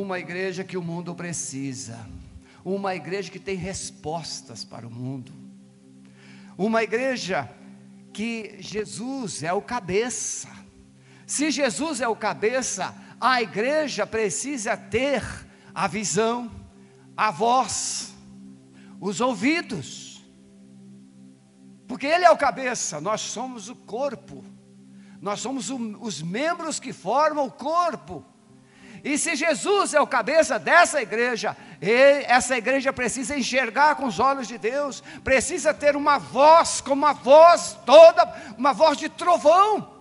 uma igreja que o mundo precisa, uma igreja que tem respostas para o mundo, uma igreja que Jesus é o cabeça. Se Jesus é o cabeça, a igreja precisa ter a visão, a voz, os ouvidos, porque Ele é o cabeça, nós somos o corpo, nós somos o, os membros que formam o corpo. E se Jesus é o cabeça dessa igreja, ele, essa igreja precisa enxergar com os olhos de Deus, precisa ter uma voz, como uma voz toda, uma voz de trovão.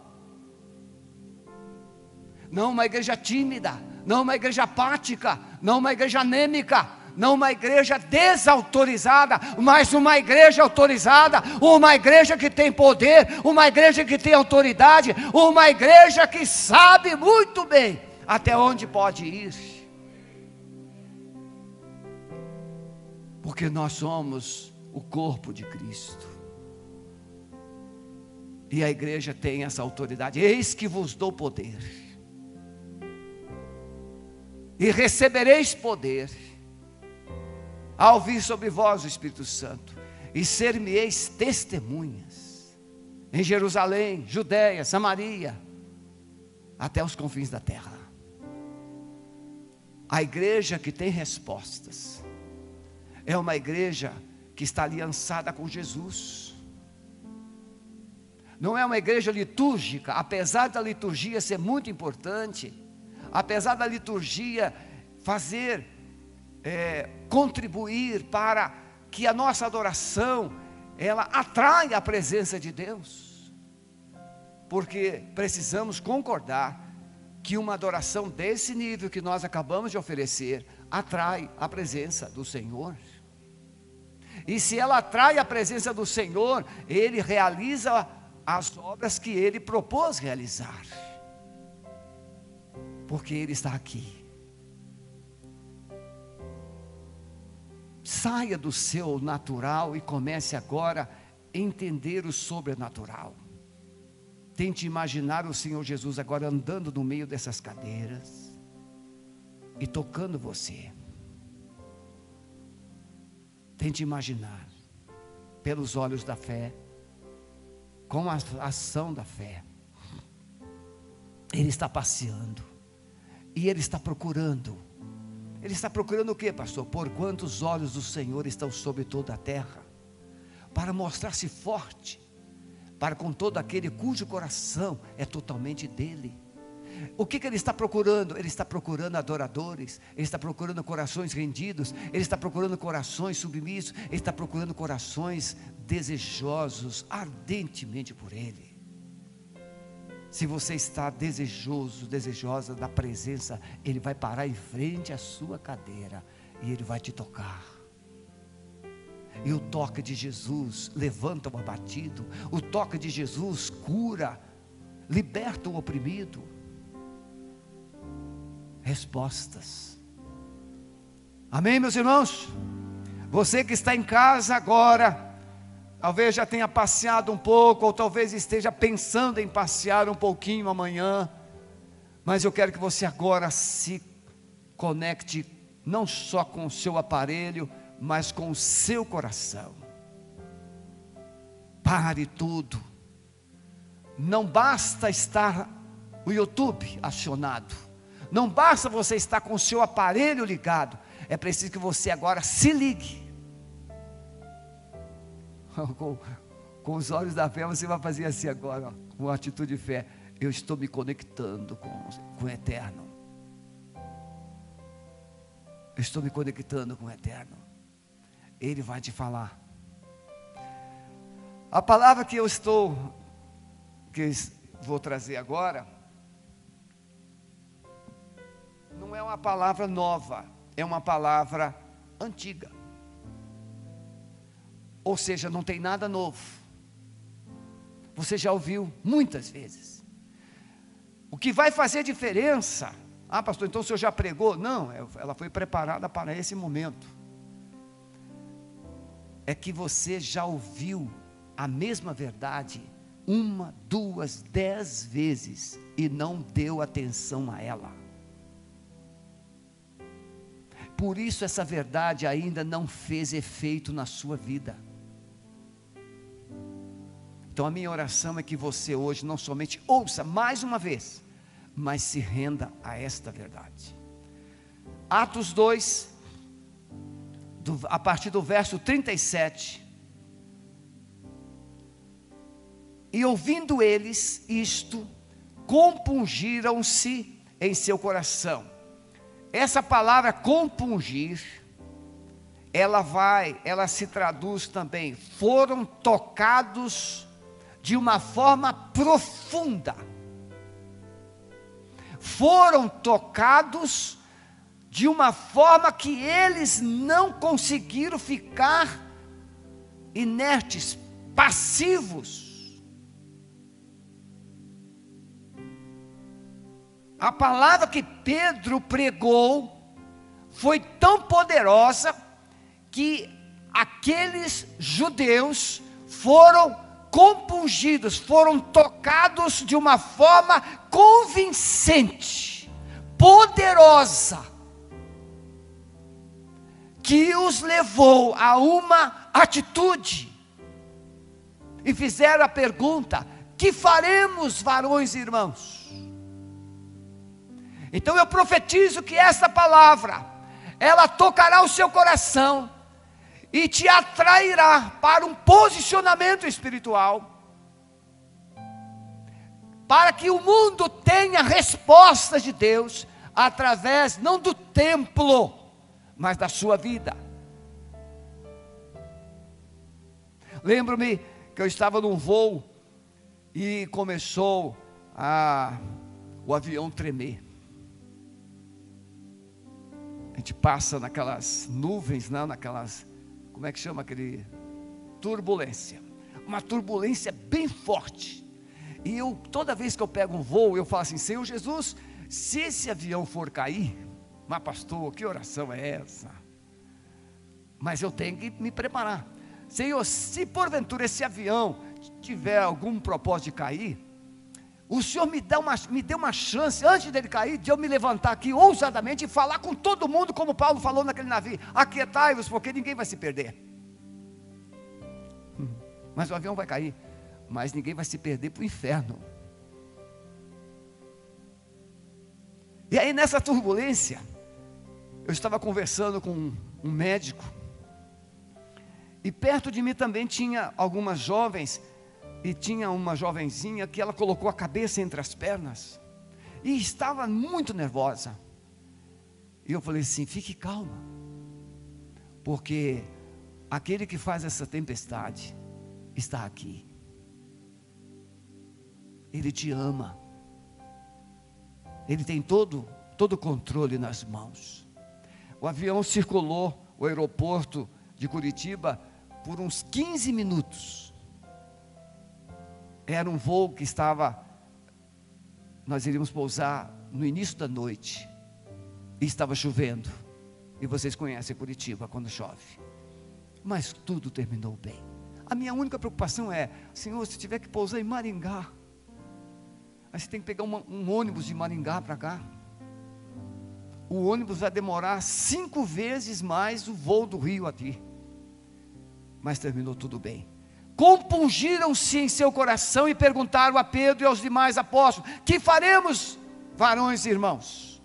Não uma igreja tímida, não uma igreja apática, não uma igreja anêmica, não uma igreja desautorizada, mas uma igreja autorizada, uma igreja que tem poder, uma igreja que tem autoridade, uma igreja que sabe muito bem até onde pode ir. Porque nós somos o corpo de Cristo. E a igreja tem essa autoridade. Eis que vos dou poder. E recebereis poder ao vir sobre vós o Espírito Santo, e ser-me-eis testemunhas em Jerusalém, Judéia, Samaria, até os confins da terra. A igreja que tem respostas é uma igreja que está aliançada com Jesus. Não é uma igreja litúrgica, apesar da liturgia ser muito importante, apesar da liturgia fazer, é, contribuir para que a nossa adoração ela atraia a presença de Deus, porque precisamos concordar que uma adoração desse nível que nós acabamos de oferecer atrai a presença do Senhor. E se ela atrai a presença do Senhor, Ele realiza as obras que Ele propôs realizar, porque Ele está aqui. Saia do seu natural e comece agora a entender o sobrenatural. Tente imaginar o Senhor Jesus agora andando no meio dessas cadeiras e tocando você. Tente imaginar, pelos olhos da fé, com a ação da fé. Ele está passeando e ele está procurando. Ele está procurando o que, pastor? Por quantos olhos do Senhor estão sobre toda a terra? Para mostrar-se forte para com todo aquele cujo coração é totalmente dele. O que, que, ele está procurando? Ele está procurando adoradores, ele está procurando corações rendidos, ele está procurando corações submissos, ele está procurando corações desejosos ardentemente por ele. Se você está desejoso, desejosa da presença, ele vai parar em frente à sua cadeira e ele vai te tocar. E o toque de Jesus levanta o abatido, o toque de Jesus cura, liberta o oprimido. Respostas. Amém, meus irmãos? Você que está em casa agora, talvez já tenha passeado um pouco, ou talvez esteja pensando em passear um pouquinho amanhã, mas eu quero que você agora se conecte não só com o seu aparelho, mas com o seu coração. Pare tudo. Não basta estar o YouTube acionado. Não basta você estar com o seu aparelho ligado. É preciso que você agora se ligue. Com, com os olhos da fé, você vai fazer assim agora, ó, com atitude de fé. Eu estou me conectando com, com o eterno. Eu estou me conectando com o eterno. Ele vai te falar. A palavra que eu estou, que vou trazer agora, não é uma palavra nova, é uma palavra antiga. Ou seja, não tem nada novo. Você já ouviu muitas vezes. O que vai fazer diferença? Ah, pastor, então o senhor já pregou? Não, ela foi preparada para esse momento é que você já ouviu a mesma verdade uma, duas, dez vezes e não deu atenção a ela. Por isso essa verdade ainda não fez efeito na sua vida. Então a minha oração é que você hoje não somente ouça mais uma vez, mas se renda a esta verdade. Atos 2, do, a partir do verso 37. E ouvindo eles isto, compungiram-se em seu coração. Essa palavra compungir, ela vai, ela se traduz também, foram tocados de uma forma profunda. Foram tocados de uma forma que eles não conseguiram ficar inertes, passivos. A palavra que Pedro pregou foi tão poderosa que aqueles judeus foram compungidos, foram tocados de uma forma convincente, poderosa os levou a uma atitude. E fizeram a pergunta: que faremos, varões e irmãos? Então eu profetizo que essa palavra, ela tocará o seu coração e te atrairá para um posicionamento espiritual, para que o mundo tenha respostas de Deus através não do templo, mas da sua vida. Lembro-me que eu estava num voo e começou a o avião tremer. A gente passa naquelas nuvens, não, naquelas, como é que chama aquele turbulência. Uma turbulência bem forte. E eu toda vez que eu pego um voo, eu falo assim: "Senhor Jesus, se esse avião for cair, mas, pastor, que oração é essa? Mas eu tenho que me preparar. Senhor, se porventura esse avião tiver algum propósito de cair, o Senhor me dá uma, me dê uma chance, antes dele cair, de eu me levantar aqui ousadamente e falar com todo mundo, como Paulo falou naquele navio: aquietai-vos, porque ninguém vai se perder. Hum, mas o avião vai cair, mas ninguém vai se perder para o inferno. E aí nessa turbulência, eu estava conversando com um médico, e perto de mim também tinha algumas jovens, e tinha uma jovenzinha que ela colocou a cabeça entre as pernas, e estava muito nervosa. E eu falei assim: fique calma, porque aquele que faz essa tempestade está aqui. Ele te ama. Ele tem todo todo o controle nas mãos. O avião circulou o aeroporto de Curitiba por uns 15 minutos. Era um voo que estava, nós iríamos pousar no início da noite, e estava chovendo. E vocês conhecem Curitiba quando chove. Mas tudo terminou bem. A minha única preocupação é, Senhor, se tiver que pousar em Maringá, aí você tem que pegar uma, um ônibus de Maringá para cá o ônibus vai demorar cinco vezes mais o voo do Rio aqui. Mas terminou tudo bem. Compungiram-se em seu coração e perguntaram a Pedro e aos demais apóstolos: Que faremos, varões e irmãos?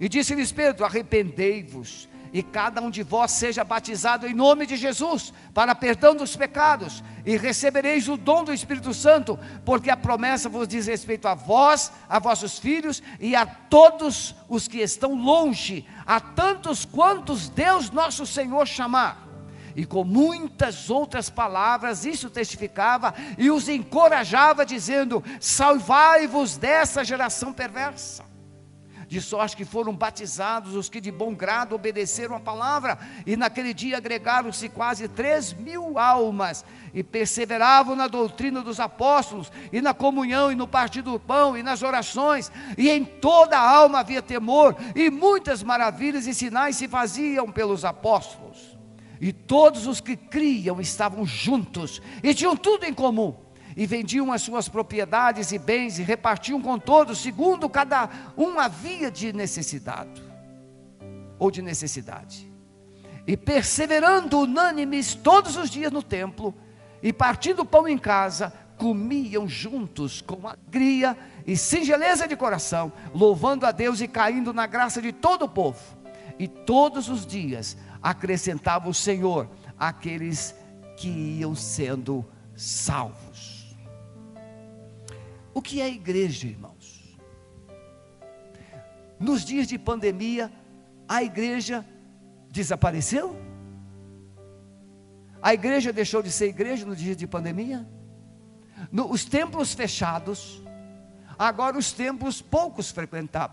E disse-lhes Pedro: Arrependei-vos e cada um de vós seja batizado em nome de Jesus, para perdão dos pecados, e recebereis o dom do Espírito Santo, porque a promessa vos diz respeito a vós, a vossos filhos e a todos os que estão longe, a tantos quantos Deus nosso Senhor chamar. E com muitas outras palavras, isso testificava e os encorajava, dizendo: Salvai-vos dessa geração perversa de sorte que foram batizados os que de bom grado obedeceram a palavra, e naquele dia agregaram-se quase três mil almas, e perseveravam na doutrina dos apóstolos, e na comunhão, e no partir do pão, e nas orações, e em toda a alma havia temor, e muitas maravilhas e sinais se faziam pelos apóstolos. E todos os que criam estavam juntos, e tinham tudo em comum e vendiam as suas propriedades e bens e repartiam com todos, segundo cada um havia de necessidade. ou de necessidade. E perseverando unânimes todos os dias no templo, e partindo pão em casa, comiam juntos com alegria e singeleza de coração, louvando a Deus e caindo na graça de todo o povo. E todos os dias acrescentava o Senhor aqueles que iam sendo salvos. O que é igreja, irmãos? Nos dias de pandemia, a igreja desapareceu? A igreja deixou de ser igreja nos dias de pandemia? No, os templos fechados, agora os templos poucos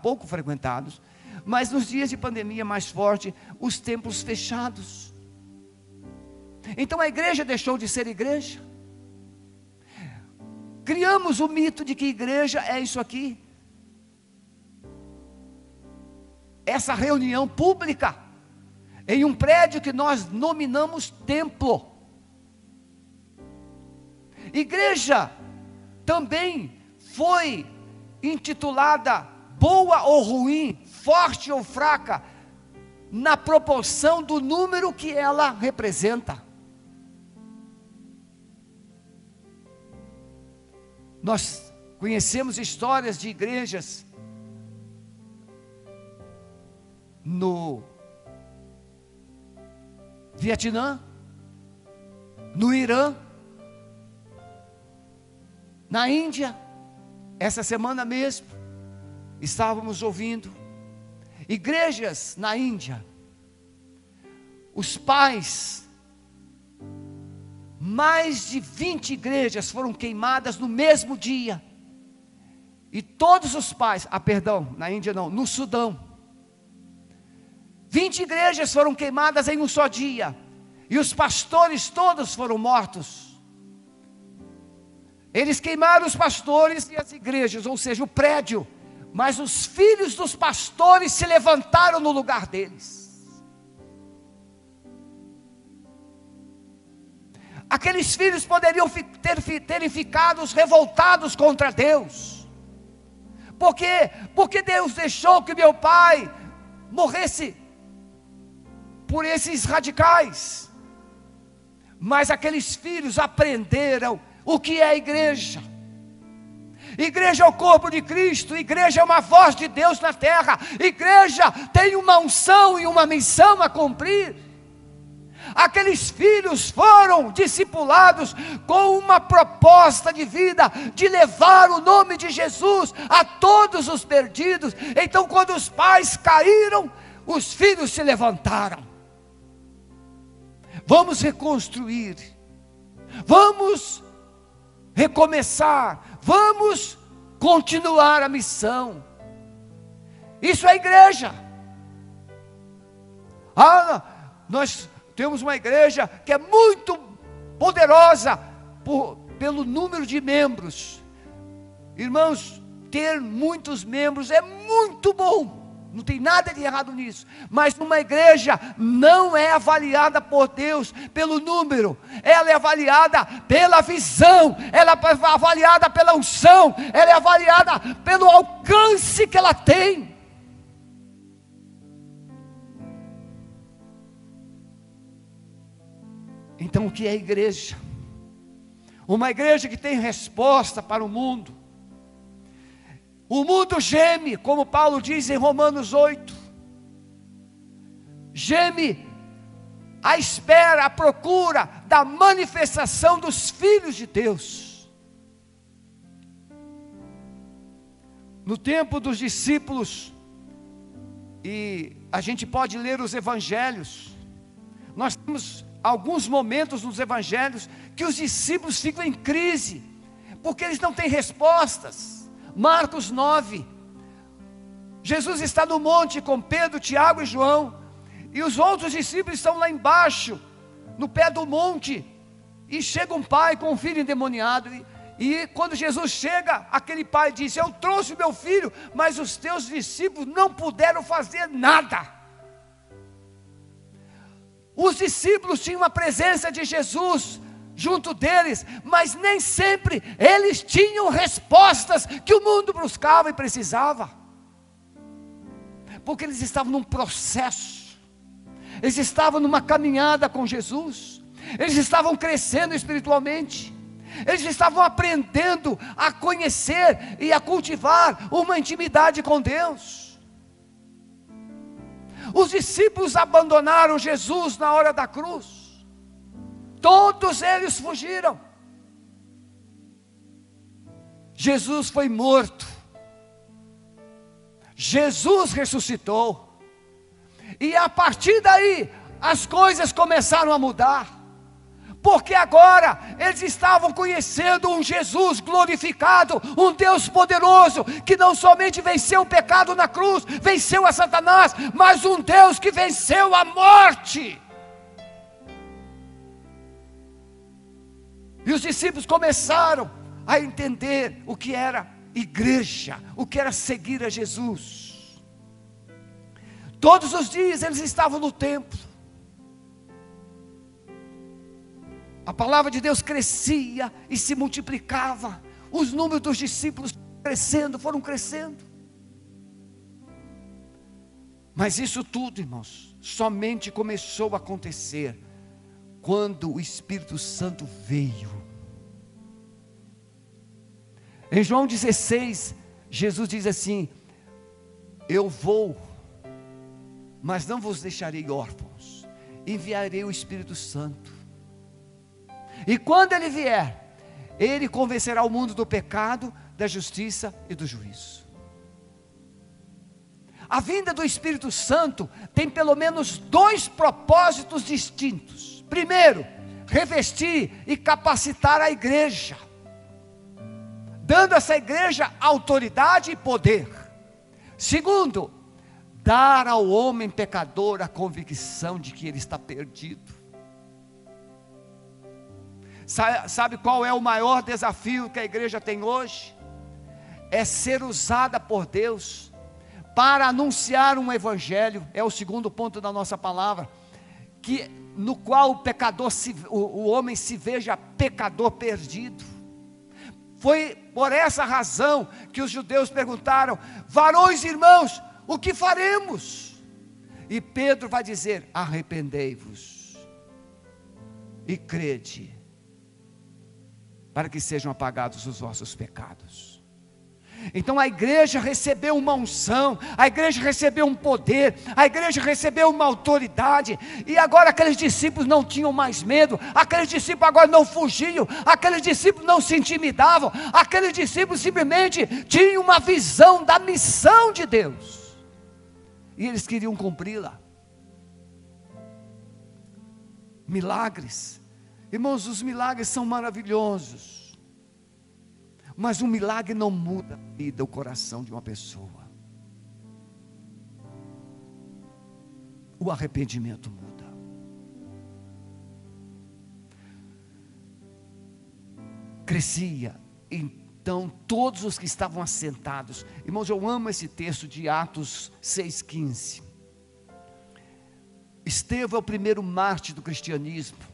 pouco frequentados, mas nos dias de pandemia mais forte, os templos fechados. Então a igreja deixou de ser igreja. Criamos o mito de que igreja é isso aqui. Essa reunião pública em um prédio que nós nominamos templo. Igreja também foi intitulada boa ou ruim, forte ou fraca, na proporção do número que ela representa. Nós conhecemos histórias de igrejas no Vietnã, no Irã, na Índia, essa semana mesmo, estávamos ouvindo igrejas na Índia, os pais, mais de 20 igrejas foram queimadas no mesmo dia, e todos os pais, ah, perdão, na Índia não, no Sudão, 20 igrejas foram queimadas em um só dia, e os pastores todos foram mortos. Eles queimaram os pastores e as igrejas, ou seja, o prédio, mas os filhos dos pastores se levantaram no lugar deles. Aqueles filhos poderiam ter, terem ficado revoltados contra Deus. Por quê? Porque Deus deixou que meu pai morresse por esses radicais. Mas aqueles filhos aprenderam o que é a igreja. Igreja é o corpo de Cristo, igreja é uma voz de Deus na terra, igreja tem uma unção e uma missão a cumprir. Aqueles filhos foram discipulados com uma proposta de vida, de levar o nome de Jesus a todos os perdidos. Então, quando os pais caíram, os filhos se levantaram. Vamos reconstruir, vamos recomeçar, vamos continuar a missão. Isso é igreja. Ah, nós temos uma igreja que é muito poderosa por, pelo número de membros. Irmãos, ter muitos membros é muito bom. Não tem nada de errado nisso. Mas uma igreja não é avaliada por Deus pelo número, ela é avaliada pela visão, ela é avaliada pela unção, ela é avaliada pelo alcance que ela tem. Então, o que é igreja? Uma igreja que tem resposta para o mundo o mundo geme, como Paulo diz em Romanos 8. Geme à espera, à procura da manifestação dos filhos de Deus. No tempo dos discípulos, e a gente pode ler os evangelhos, nós temos alguns momentos nos evangelhos que os discípulos ficam em crise, porque eles não têm respostas. Marcos 9. Jesus está no monte com Pedro, Tiago e João, e os outros discípulos estão lá embaixo, no pé do monte, e chega um pai com um filho endemoniado, e, e quando Jesus chega, aquele pai diz: Eu trouxe meu filho, mas os teus discípulos não puderam fazer nada. Os discípulos tinham a presença de Jesus, junto deles, mas nem sempre eles tinham respostas que o mundo buscava e precisava, porque eles estavam num processo. eles estavam numa caminhada com Jesus, eles estavam crescendo espiritualmente, eles estavam aprendendo a conhecer e a cultivar uma intimidade com Deus. Os discípulos abandonaram Jesus na hora da cruz, todos eles fugiram. Jesus foi morto, Jesus ressuscitou, e a partir daí as coisas começaram a mudar porque agora eles estavam conhecendo um Jesus glorificado, um Deus poderoso, que não somente venceu o pecado na cruz, venceu a Satanás, mas um Deus que venceu a morte. E os discípulos começaram a entender o que era igreja, o que era seguir a Jesus. Todos os dias eles estavam no templo, a palavra de Deus crescia e se multiplicava, os números dos discípulos crescendo, foram crescendo. Mas isso tudo, irmãos, somente começou a acontecer quando o Espírito Santo veio. Em João 16, Jesus diz assim: Eu vou, mas não vos deixarei órfãos, enviarei o Espírito Santo e quando ele vier, ele convencerá o mundo do pecado, da justiça e do juízo. A vinda do Espírito Santo tem pelo menos dois propósitos distintos. Primeiro, revestir e capacitar a igreja, dando a essa igreja autoridade e poder. Segundo, dar ao homem pecador a convicção de que ele está perdido. Sabe qual é o maior desafio que a igreja tem hoje? É ser usada por Deus para anunciar um evangelho, é o segundo ponto da nossa palavra, que no qual o pecador se, o, o homem se veja pecador perdido. Foi por essa razão que os judeus perguntaram: varões irmãos, o que faremos? E Pedro vai dizer: arrependei-vos e crede para que sejam apagados os vossos pecados. Então a igreja recebeu uma unção, a igreja recebeu um poder, a igreja recebeu uma autoridade, e agora aqueles discípulos não tinham mais medo, aqueles discípulos agora não fugiam, aqueles discípulos não se intimidavam, aqueles discípulos simplesmente tinham uma visão da missão de Deus, e eles queriam cumpri-la. Milagres, Irmãos, os milagres são maravilhosos. Mas um milagre não muda a vida, o coração de uma pessoa. O arrependimento muda. Crescia, então todos os que estavam assentados, irmãos, eu amo esse texto de Atos 6,15. Estevão é o primeiro mártir do cristianismo.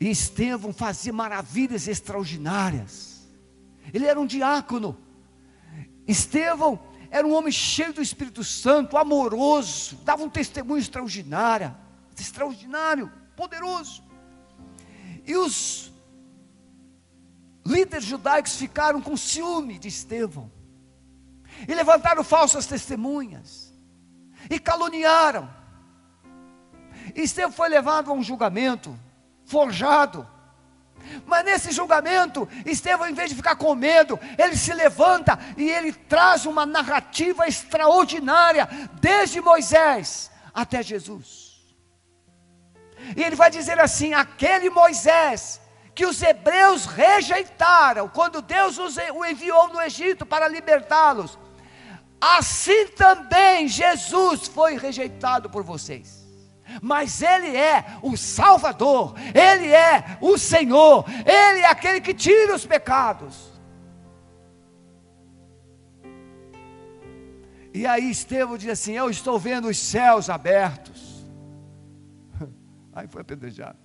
E Estevão fazia maravilhas extraordinárias. Ele era um diácono. Estevão era um homem cheio do Espírito Santo, amoroso, dava um testemunho extraordinário, extraordinário, poderoso. E os líderes judaicos ficaram com ciúme de Estevão. E levantaram falsas testemunhas. E caluniaram. E Estevão foi levado a um julgamento forjado. Mas nesse julgamento, Estevão, em vez de ficar com medo, ele se levanta e ele traz uma narrativa extraordinária, desde Moisés até Jesus. E ele vai dizer assim: aquele Moisés que os hebreus rejeitaram, quando Deus o enviou no Egito para libertá-los, assim também Jesus foi rejeitado por vocês mas Ele é o Salvador, Ele é o Senhor, Ele é aquele que tira os pecados. E aí Estevão diz assim: Eu estou vendo os céus abertos. Aí foi apedrejado.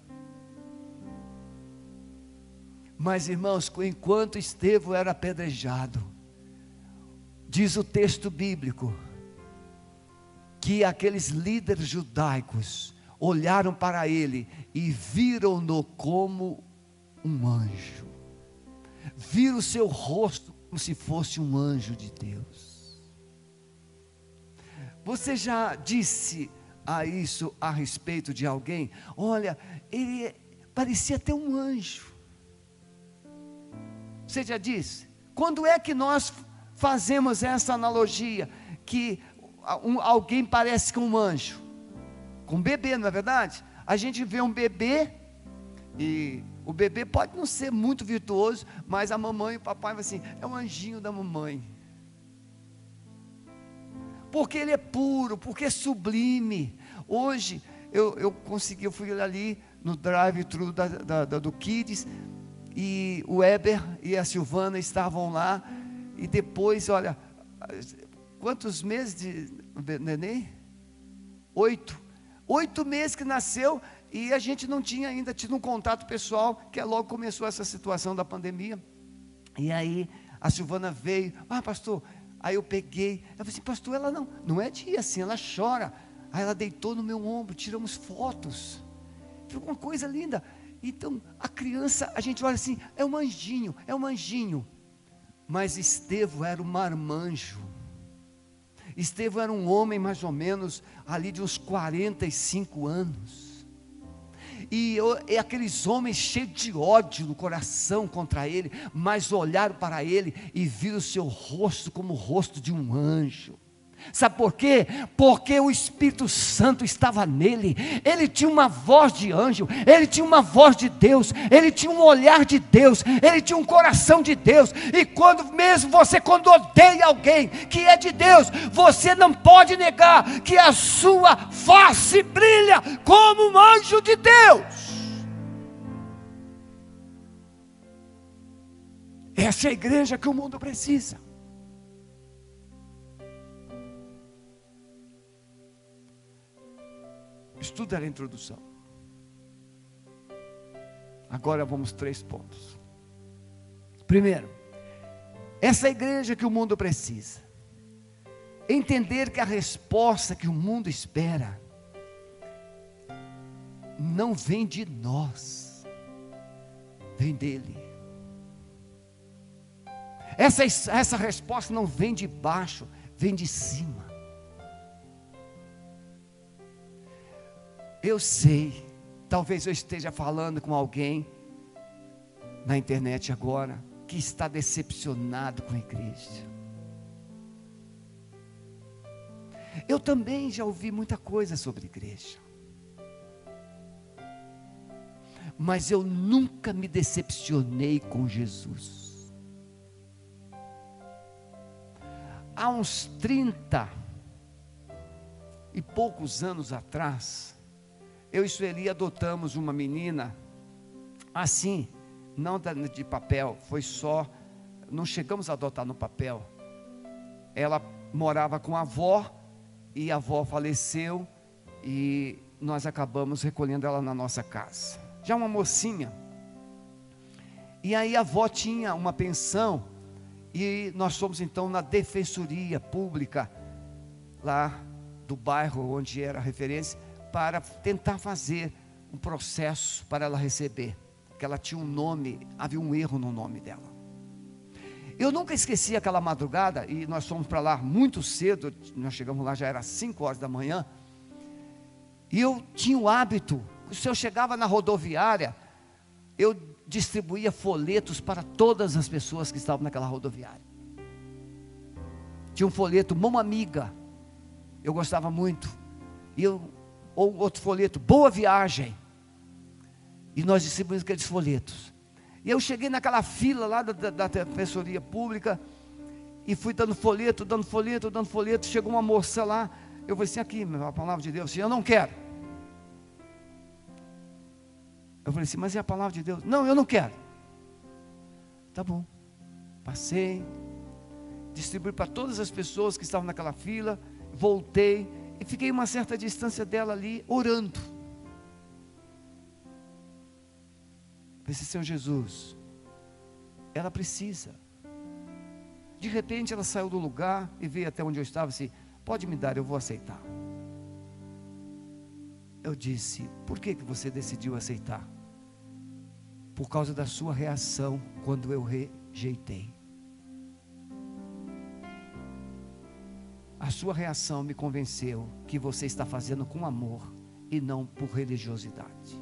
Mas irmãos, enquanto Estevão era apedrejado, diz o texto bíblico, que aqueles líderes judaicos olharam para ele e viram-no como um anjo. Viram o seu rosto como se fosse um anjo de Deus. Você já disse a isso a respeito de alguém? Olha, ele parecia até um anjo. Você já disse? Quando é que nós fazemos essa analogia que um, alguém parece com um anjo? Com um bebê, não é verdade? A gente vê um bebê e o bebê pode não ser muito virtuoso, mas a mamãe e o papai vai assim, é um anjinho da mamãe. Porque ele é puro, porque é sublime. Hoje eu, eu consegui, eu fui ali no drive-thru do Kids, e o Weber e a Silvana estavam lá, e depois, olha, quantos meses de neném? Oito. Oito meses que nasceu, e a gente não tinha ainda tido um contato pessoal, que é logo começou essa situação da pandemia. E aí a Silvana veio, ah, pastor, aí eu peguei, eu falei assim, pastor, ela não, não é dia assim, ela chora. Aí ela deitou no meu ombro, tiramos fotos. Ficou uma coisa linda. Então, a criança, a gente olha assim, é um anjinho, é um anjinho. Mas Estevão era um marmanjo. Estevão era um homem mais ou menos ali de uns 45 anos. E, e aqueles homens cheios de ódio no coração contra ele, mas olharam para ele e viram o seu rosto como o rosto de um anjo. Sabe por quê? Porque o Espírito Santo estava nele. Ele tinha uma voz de anjo, ele tinha uma voz de Deus, ele tinha um olhar de Deus, ele tinha um coração de Deus. E quando mesmo você quando odeia alguém que é de Deus, você não pode negar que a sua face brilha como um anjo de Deus. Essa é a igreja que o mundo precisa. Estuda a introdução. Agora vamos três pontos. Primeiro, essa igreja que o mundo precisa. Entender que a resposta que o mundo espera não vem de nós, vem dele. Essa, essa resposta não vem de baixo, vem de cima. Eu sei, talvez eu esteja falando com alguém na internet agora que está decepcionado com a igreja. Eu também já ouvi muita coisa sobre igreja. Mas eu nunca me decepcionei com Jesus. Há uns 30 e poucos anos atrás, eu e Sueli adotamos uma menina assim, não de papel, foi só, não chegamos a adotar no papel. Ela morava com a avó e a avó faleceu e nós acabamos recolhendo ela na nossa casa. Já uma mocinha. E aí a avó tinha uma pensão e nós fomos então na defensoria pública lá do bairro onde era a referência para tentar fazer um processo para ela receber, que ela tinha um nome, havia um erro no nome dela. Eu nunca esqueci aquela madrugada, e nós fomos para lá muito cedo, nós chegamos lá já era 5 horas da manhã, e eu tinha o hábito, se eu chegava na rodoviária, eu distribuía folhetos para todas as pessoas que estavam naquela rodoviária. Tinha um folheto, mão amiga, eu gostava muito, e eu ou outro folheto, boa viagem. E nós distribuímos aqueles folhetos. E eu cheguei naquela fila lá da, da, da defensoria pública e fui dando folheto, dando folheto, dando folheto. Chegou uma moça lá, eu falei assim: aqui, a palavra de Deus, eu não quero. Eu falei assim, mas é a palavra de Deus? Não, eu não quero. Tá bom. Passei, distribuí para todas as pessoas que estavam naquela fila, voltei e fiquei uma certa distância dela ali, orando. Pensei, Senhor Jesus, ela precisa. De repente ela saiu do lugar e veio até onde eu estava assim, pode me dar, eu vou aceitar. Eu disse: Por que, que você decidiu aceitar? Por causa da sua reação quando eu rejeitei. A sua reação me convenceu que você está fazendo com amor e não por religiosidade.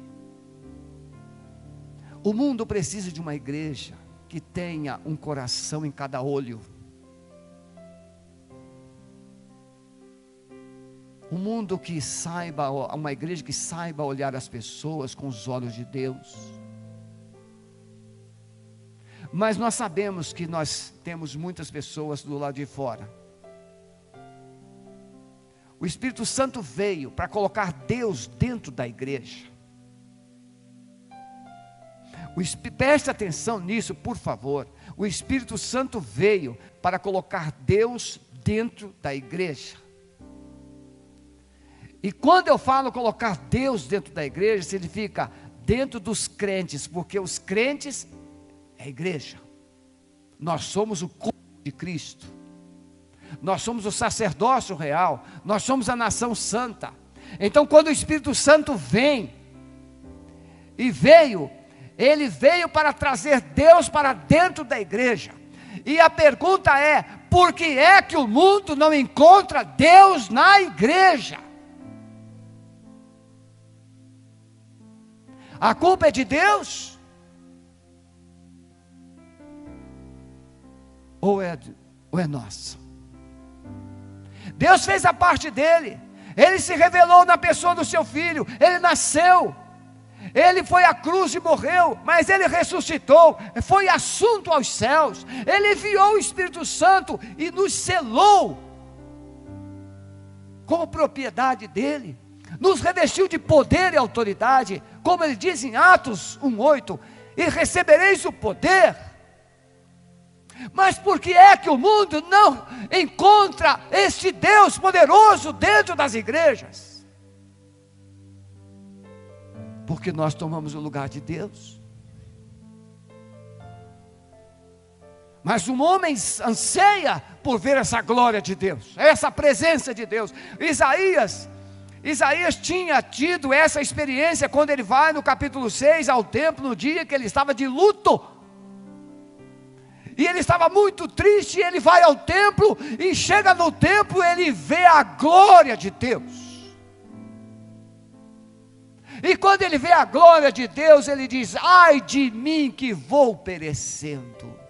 O mundo precisa de uma igreja que tenha um coração em cada olho. Um mundo que saiba, uma igreja que saiba olhar as pessoas com os olhos de Deus. Mas nós sabemos que nós temos muitas pessoas do lado de fora. O Espírito Santo veio para colocar Deus dentro da igreja. O, preste atenção nisso, por favor. O Espírito Santo veio para colocar Deus dentro da igreja. E quando eu falo colocar Deus dentro da igreja, significa dentro dos crentes, porque os crentes é a igreja. Nós somos o corpo de Cristo. Nós somos o sacerdócio real, nós somos a nação santa. Então, quando o Espírito Santo vem, e veio, ele veio para trazer Deus para dentro da igreja. E a pergunta é: por que é que o mundo não encontra Deus na igreja? A culpa é de Deus? Ou é, ou é nossa? Deus fez a parte dele, ele se revelou na pessoa do seu filho, ele nasceu, ele foi à cruz e morreu, mas ele ressuscitou, foi assunto aos céus, ele enviou o Espírito Santo e nos selou como propriedade dele. Nos revestiu de poder e autoridade, como ele diz em Atos 1:8, e recebereis o poder. Mas por que é que o mundo não encontra este Deus poderoso dentro das igrejas? Porque nós tomamos o lugar de Deus. Mas um homem anseia por ver essa glória de Deus, essa presença de Deus. Isaías Isaías tinha tido essa experiência quando ele vai no capítulo 6 ao templo, no dia que ele estava de luto. E ele estava muito triste, e ele vai ao templo, e chega no templo, ele vê a glória de Deus. E quando ele vê a glória de Deus, ele diz: Ai de mim que vou perecendo.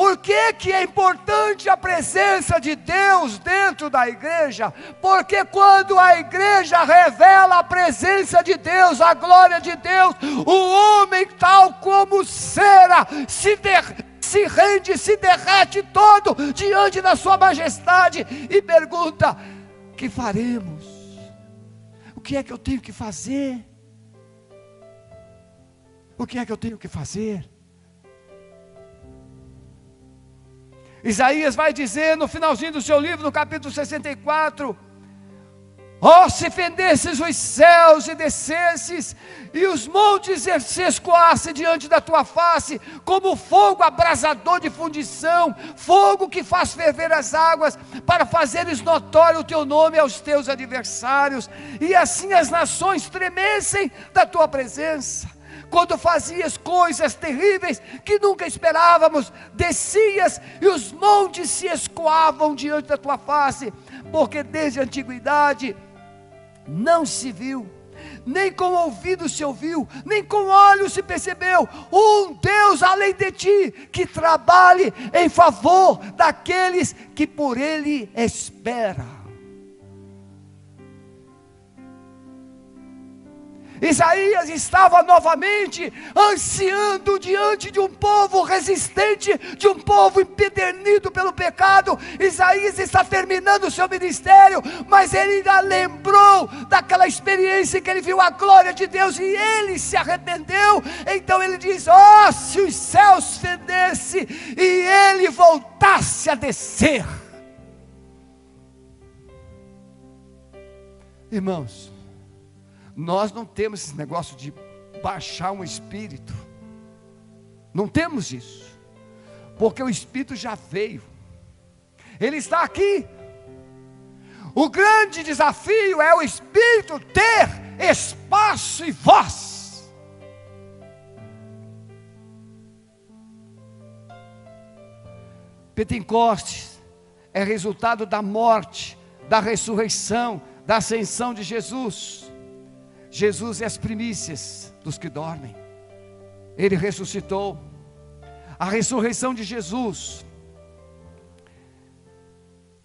Por que, que é importante a presença de Deus dentro da igreja? Porque quando a igreja revela a presença de Deus, a glória de Deus, o homem, tal como cera, se se rende, se derrete todo diante da Sua majestade e pergunta: que faremos? O que é que eu tenho que fazer? O que é que eu tenho que fazer? Isaías vai dizer no finalzinho do seu livro, no capítulo 64, Ó, oh, se fendesses os céus e descesses, e os montes se escoassem diante da tua face, como fogo abrasador de fundição, fogo que faz ferver as águas, para fazeres notório o teu nome aos teus adversários, e assim as nações tremessem da tua presença quando fazias coisas terríveis que nunca esperávamos, descias e os montes se escoavam diante da tua face, porque desde a antiguidade não se viu, nem com ouvido se ouviu, nem com olhos se percebeu, um Deus além de ti, que trabalhe em favor daqueles que por Ele esperam. Isaías estava novamente ansiando diante de um povo resistente, de um povo empedernido pelo pecado. Isaías está terminando o seu ministério, mas ele ainda lembrou daquela experiência que ele viu a glória de Deus e ele se arrependeu. Então ele diz: Oh, se os céus fedesse e ele voltasse a descer. Irmãos, nós não temos esse negócio de baixar um espírito. Não temos isso. Porque o espírito já veio. Ele está aqui. O grande desafio é o Espírito ter espaço e voz. Pentecostes é resultado da morte, da ressurreição, da ascensão de Jesus. Jesus é as primícias dos que dormem. Ele ressuscitou. A ressurreição de Jesus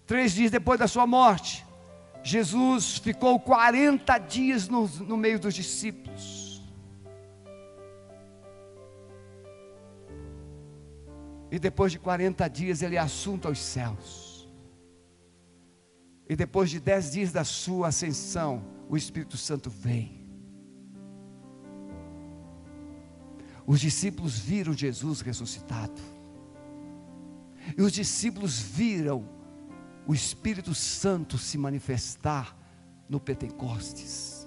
Três dias depois da sua morte, Jesus ficou 40 dias no, no meio dos discípulos. E depois de 40 dias ele é assunto aos céus. E depois de dez dias da sua ascensão, o Espírito Santo vem. Os discípulos viram Jesus ressuscitado. E os discípulos viram o Espírito Santo se manifestar no Pentecostes.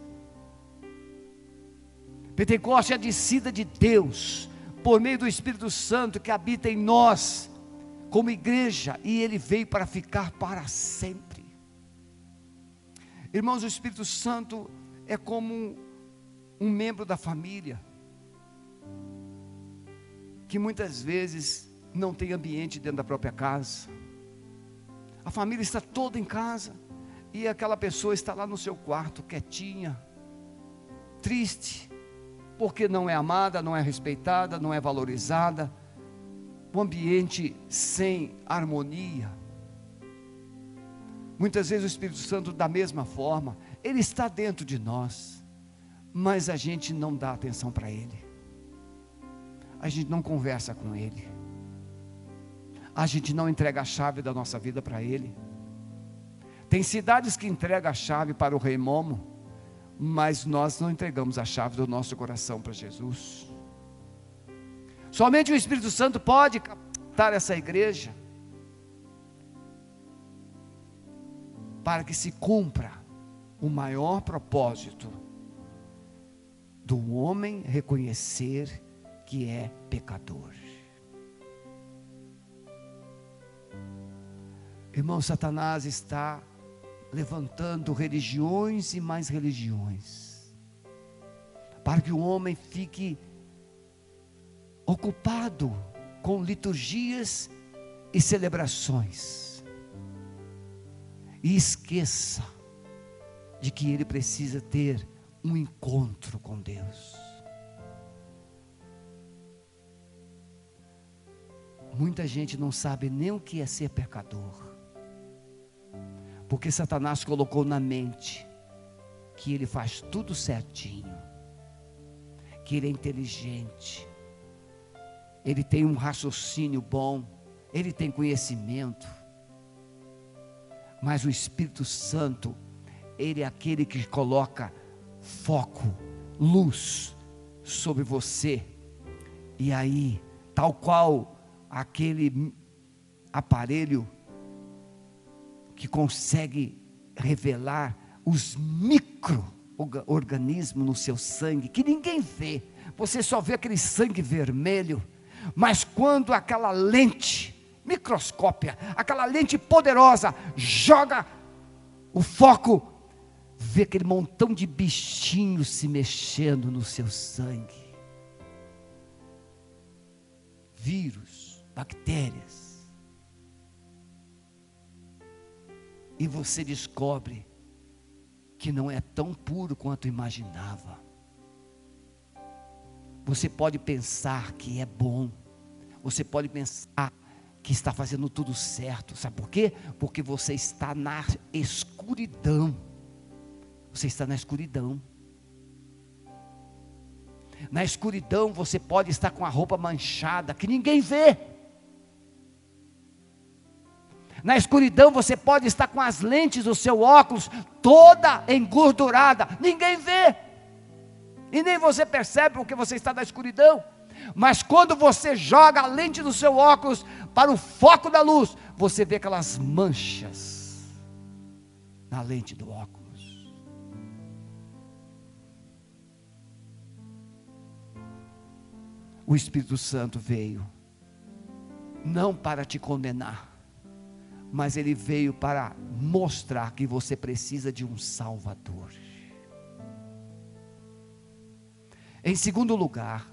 Pentecostes é a descida de Deus por meio do Espírito Santo que habita em nós, como igreja, e ele veio para ficar para sempre. Irmãos, o Espírito Santo é como um membro da família, que muitas vezes não tem ambiente dentro da própria casa. A família está toda em casa e aquela pessoa está lá no seu quarto, quietinha, triste, porque não é amada, não é respeitada, não é valorizada, um ambiente sem harmonia. Muitas vezes o Espírito Santo, da mesma forma, ele está dentro de nós, mas a gente não dá atenção para ele, a gente não conversa com ele a gente não entrega a chave da nossa vida para Ele. Tem cidades que entregam a chave para o rei Momo, mas nós não entregamos a chave do nosso coração para Jesus. Somente o Espírito Santo pode captar essa igreja para que se cumpra o maior propósito do homem reconhecer que é pecador. Irmão, Satanás está levantando religiões e mais religiões, para que o homem fique ocupado com liturgias e celebrações, e esqueça de que ele precisa ter um encontro com Deus. Muita gente não sabe nem o que é ser pecador. Porque Satanás colocou na mente que ele faz tudo certinho, que ele é inteligente, ele tem um raciocínio bom, ele tem conhecimento. Mas o Espírito Santo, ele é aquele que coloca foco, luz sobre você. E aí, tal qual aquele aparelho que consegue revelar os micro-organismos no seu sangue, que ninguém vê, você só vê aquele sangue vermelho, mas quando aquela lente microscópia, aquela lente poderosa, joga o foco, vê aquele montão de bichinhos se mexendo no seu sangue. Vírus, bactérias. e você descobre que não é tão puro quanto imaginava. Você pode pensar que é bom, você pode pensar que está fazendo tudo certo, sabe por quê? Porque você está na escuridão. Você está na escuridão. Na escuridão você pode estar com a roupa manchada que ninguém vê. Na escuridão você pode estar com as lentes do seu óculos toda engordurada, ninguém vê. E nem você percebe porque você está na escuridão. Mas quando você joga a lente do seu óculos para o foco da luz, você vê aquelas manchas na lente do óculos. O Espírito Santo veio não para te condenar, mas ele veio para mostrar que você precisa de um Salvador. Em segundo lugar,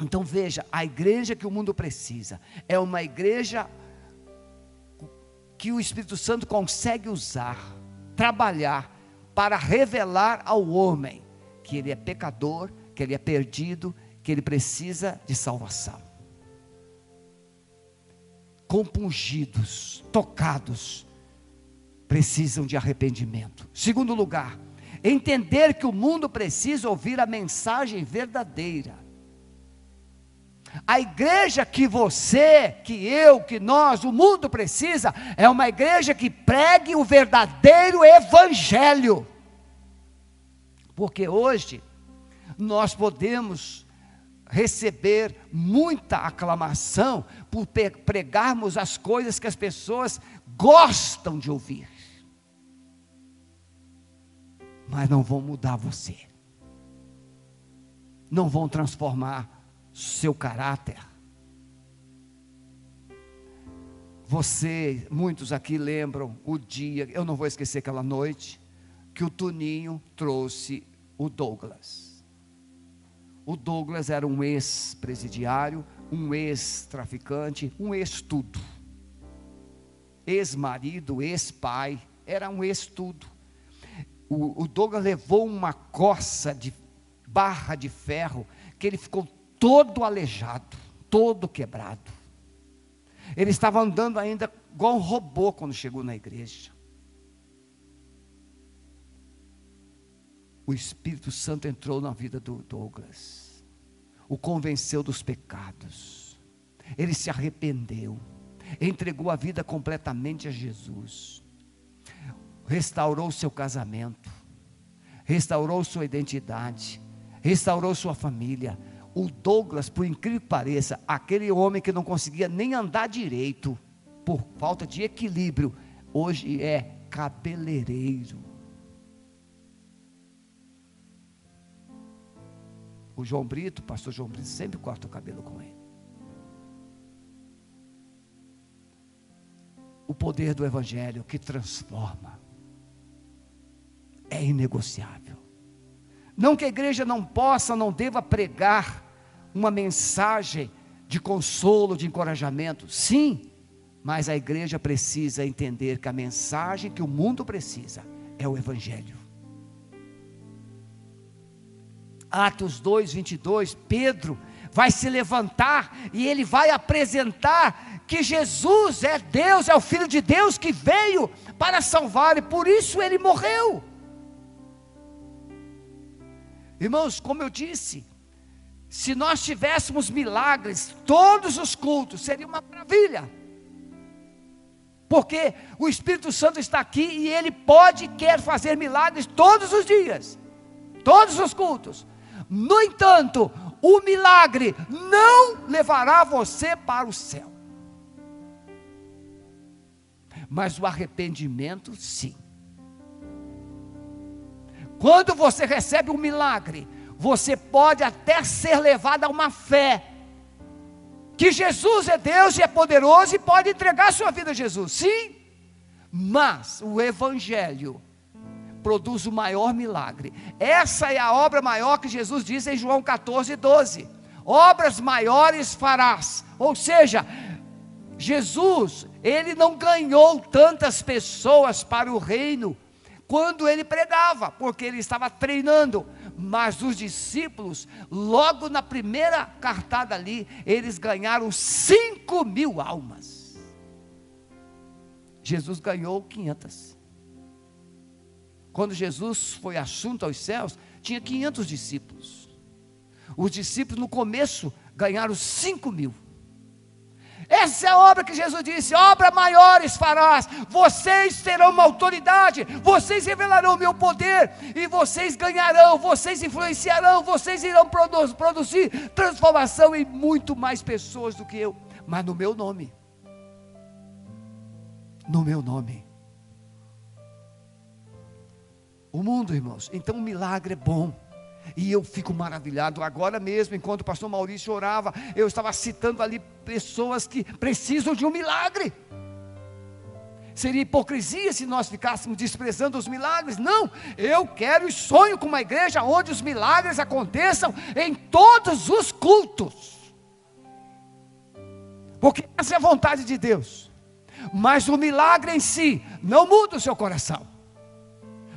então veja, a igreja que o mundo precisa é uma igreja que o Espírito Santo consegue usar, trabalhar para revelar ao homem que ele é pecador, que ele é perdido, que ele precisa de salvação. Compungidos, tocados, precisam de arrependimento. Segundo lugar, entender que o mundo precisa ouvir a mensagem verdadeira. A igreja que você, que eu, que nós, o mundo precisa, é uma igreja que pregue o verdadeiro evangelho. Porque hoje nós podemos receber muita aclamação por pregarmos as coisas que as pessoas gostam de ouvir. Mas não vão mudar você. Não vão transformar seu caráter. Você, muitos aqui lembram o dia, eu não vou esquecer aquela noite, que o Tuninho trouxe o Douglas. O Douglas era um ex-presidiário, um ex-traficante, um ex-tudo. Ex-marido, ex-pai, era um ex-tudo. O, o Douglas levou uma coça de barra de ferro que ele ficou todo aleijado, todo quebrado. Ele estava andando ainda igual um robô quando chegou na igreja. O Espírito Santo entrou na vida do Douglas, o convenceu dos pecados, ele se arrependeu, entregou a vida completamente a Jesus, restaurou seu casamento, restaurou sua identidade, restaurou sua família, o Douglas, por incrível que pareça, aquele homem que não conseguia nem andar direito, por falta de equilíbrio, hoje é cabeleireiro. O João Brito, o pastor João Brito, sempre corta o cabelo com ele. O poder do Evangelho que transforma é inegociável. Não que a igreja não possa, não deva pregar uma mensagem de consolo, de encorajamento. Sim, mas a igreja precisa entender que a mensagem que o mundo precisa é o Evangelho. Atos 2, 22, Pedro vai se levantar e ele vai apresentar que Jesus é Deus, é o Filho de Deus que veio para salvar e por isso ele morreu. Irmãos, como eu disse, se nós tivéssemos milagres, todos os cultos, seria uma maravilha. Porque o Espírito Santo está aqui e ele pode e quer fazer milagres todos os dias, todos os cultos. No entanto, o milagre não levará você para o céu. Mas o arrependimento, sim. Quando você recebe um milagre, você pode até ser levado a uma fé. Que Jesus é Deus e é poderoso e pode entregar sua vida a Jesus. Sim, mas o Evangelho produz o maior milagre. Essa é a obra maior que Jesus diz em João 14, 12. Obras maiores farás. Ou seja, Jesus, ele não ganhou tantas pessoas para o reino quando ele pregava, porque ele estava treinando. Mas os discípulos, logo na primeira cartada ali, eles ganharam 5 mil almas. Jesus ganhou 500. Quando Jesus foi assunto aos céus, tinha 500 discípulos. Os discípulos no começo ganharam 5 mil. Essa é a obra que Jesus disse: obra maiores farás, vocês terão uma autoridade, vocês revelarão o meu poder, e vocês ganharão, vocês influenciarão, vocês irão produ produzir transformação em muito mais pessoas do que eu, mas no meu nome. No meu nome. O mundo, irmãos, então o milagre é bom. E eu fico maravilhado. Agora mesmo, enquanto o pastor Maurício orava, eu estava citando ali pessoas que precisam de um milagre. Seria hipocrisia se nós ficássemos desprezando os milagres. Não, eu quero e sonho com uma igreja onde os milagres aconteçam em todos os cultos. Porque essa é a vontade de Deus. Mas o milagre em si não muda o seu coração.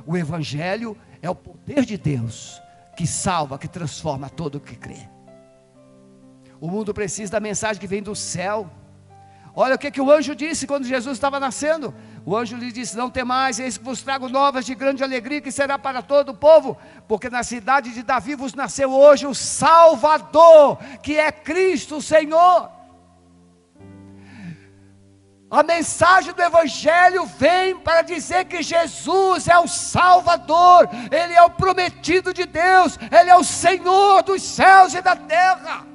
O Evangelho é o poder de Deus que salva, que transforma todo o que crê. O mundo precisa da mensagem que vem do céu. Olha o que, que o anjo disse quando Jesus estava nascendo. O anjo lhe disse: Não temais, eis que vos trago novas de grande alegria, que será para todo o povo, porque na cidade de Davi vos nasceu hoje o Salvador, que é Cristo o Senhor. A mensagem do Evangelho vem para dizer que Jesus é o Salvador, Ele é o prometido de Deus, Ele é o Senhor dos céus e da terra.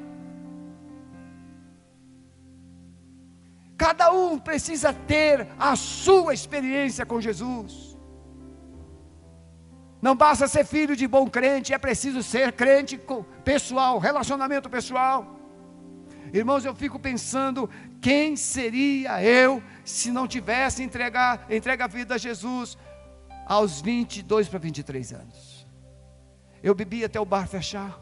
Cada um precisa ter a sua experiência com Jesus. Não basta ser filho de bom crente, é preciso ser crente pessoal, relacionamento pessoal. Irmãos, eu fico pensando quem seria eu se não tivesse entregar, a vida a Jesus aos 22 para 23 anos? Eu bebia até o bar fechar.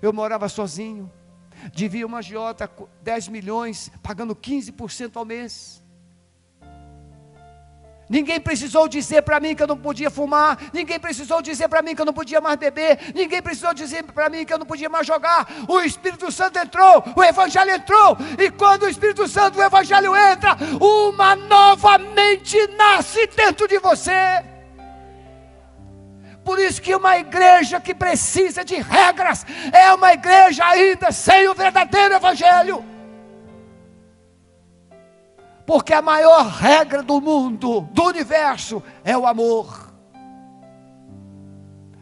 Eu morava sozinho. Devia uma agiota 10 milhões, pagando 15% ao mês. Ninguém precisou dizer para mim que eu não podia fumar. Ninguém precisou dizer para mim que eu não podia mais beber. Ninguém precisou dizer para mim que eu não podia mais jogar. O Espírito Santo entrou, o Evangelho entrou. E quando o Espírito Santo, o Evangelho entra, uma nova mente nasce dentro de você. Por isso que uma igreja que precisa de regras é uma igreja ainda sem o verdadeiro Evangelho porque a maior regra do mundo, do universo, é o amor.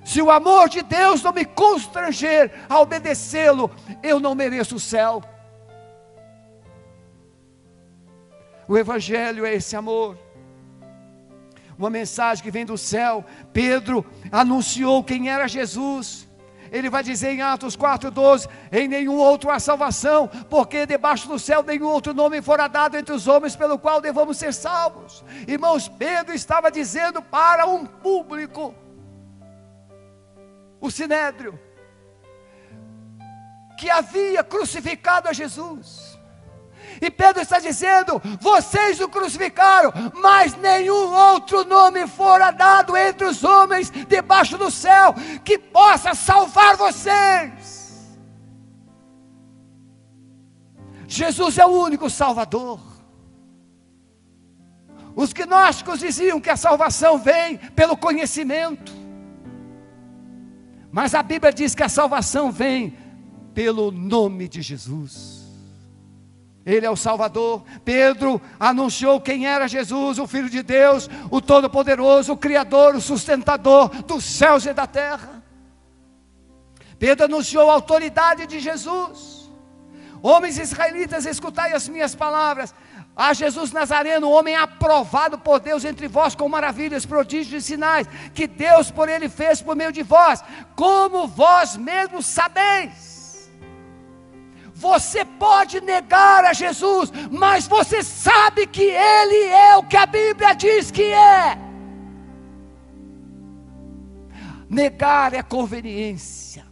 Se o amor de Deus não me constranger a obedecê-lo, eu não mereço o céu. O Evangelho é esse amor. Uma mensagem que vem do céu. Pedro anunciou quem era Jesus ele vai dizer em Atos 4,12: em nenhum outro há salvação, porque debaixo do céu nenhum outro nome fora dado entre os homens pelo qual devamos ser salvos. Irmãos, Pedro estava dizendo para um público, o sinédrio, que havia crucificado a Jesus. E Pedro está dizendo: vocês o crucificaram, mas nenhum outro nome fora dado entre os homens debaixo do céu que possa salvar vocês. Jesus é o único Salvador. Os gnósticos diziam que a salvação vem pelo conhecimento, mas a Bíblia diz que a salvação vem pelo nome de Jesus. Ele é o Salvador. Pedro anunciou quem era Jesus, o Filho de Deus, o Todo-Poderoso, o Criador, o sustentador dos céus e da terra. Pedro anunciou a autoridade de Jesus. Homens israelitas, escutai as minhas palavras. A Jesus Nazareno, homem aprovado por Deus entre vós com maravilhas, prodígios e sinais, que Deus por ele fez por meio de vós, como vós mesmos sabeis. Você pode negar a Jesus, mas você sabe que Ele é o que a Bíblia diz que é. Negar é conveniência.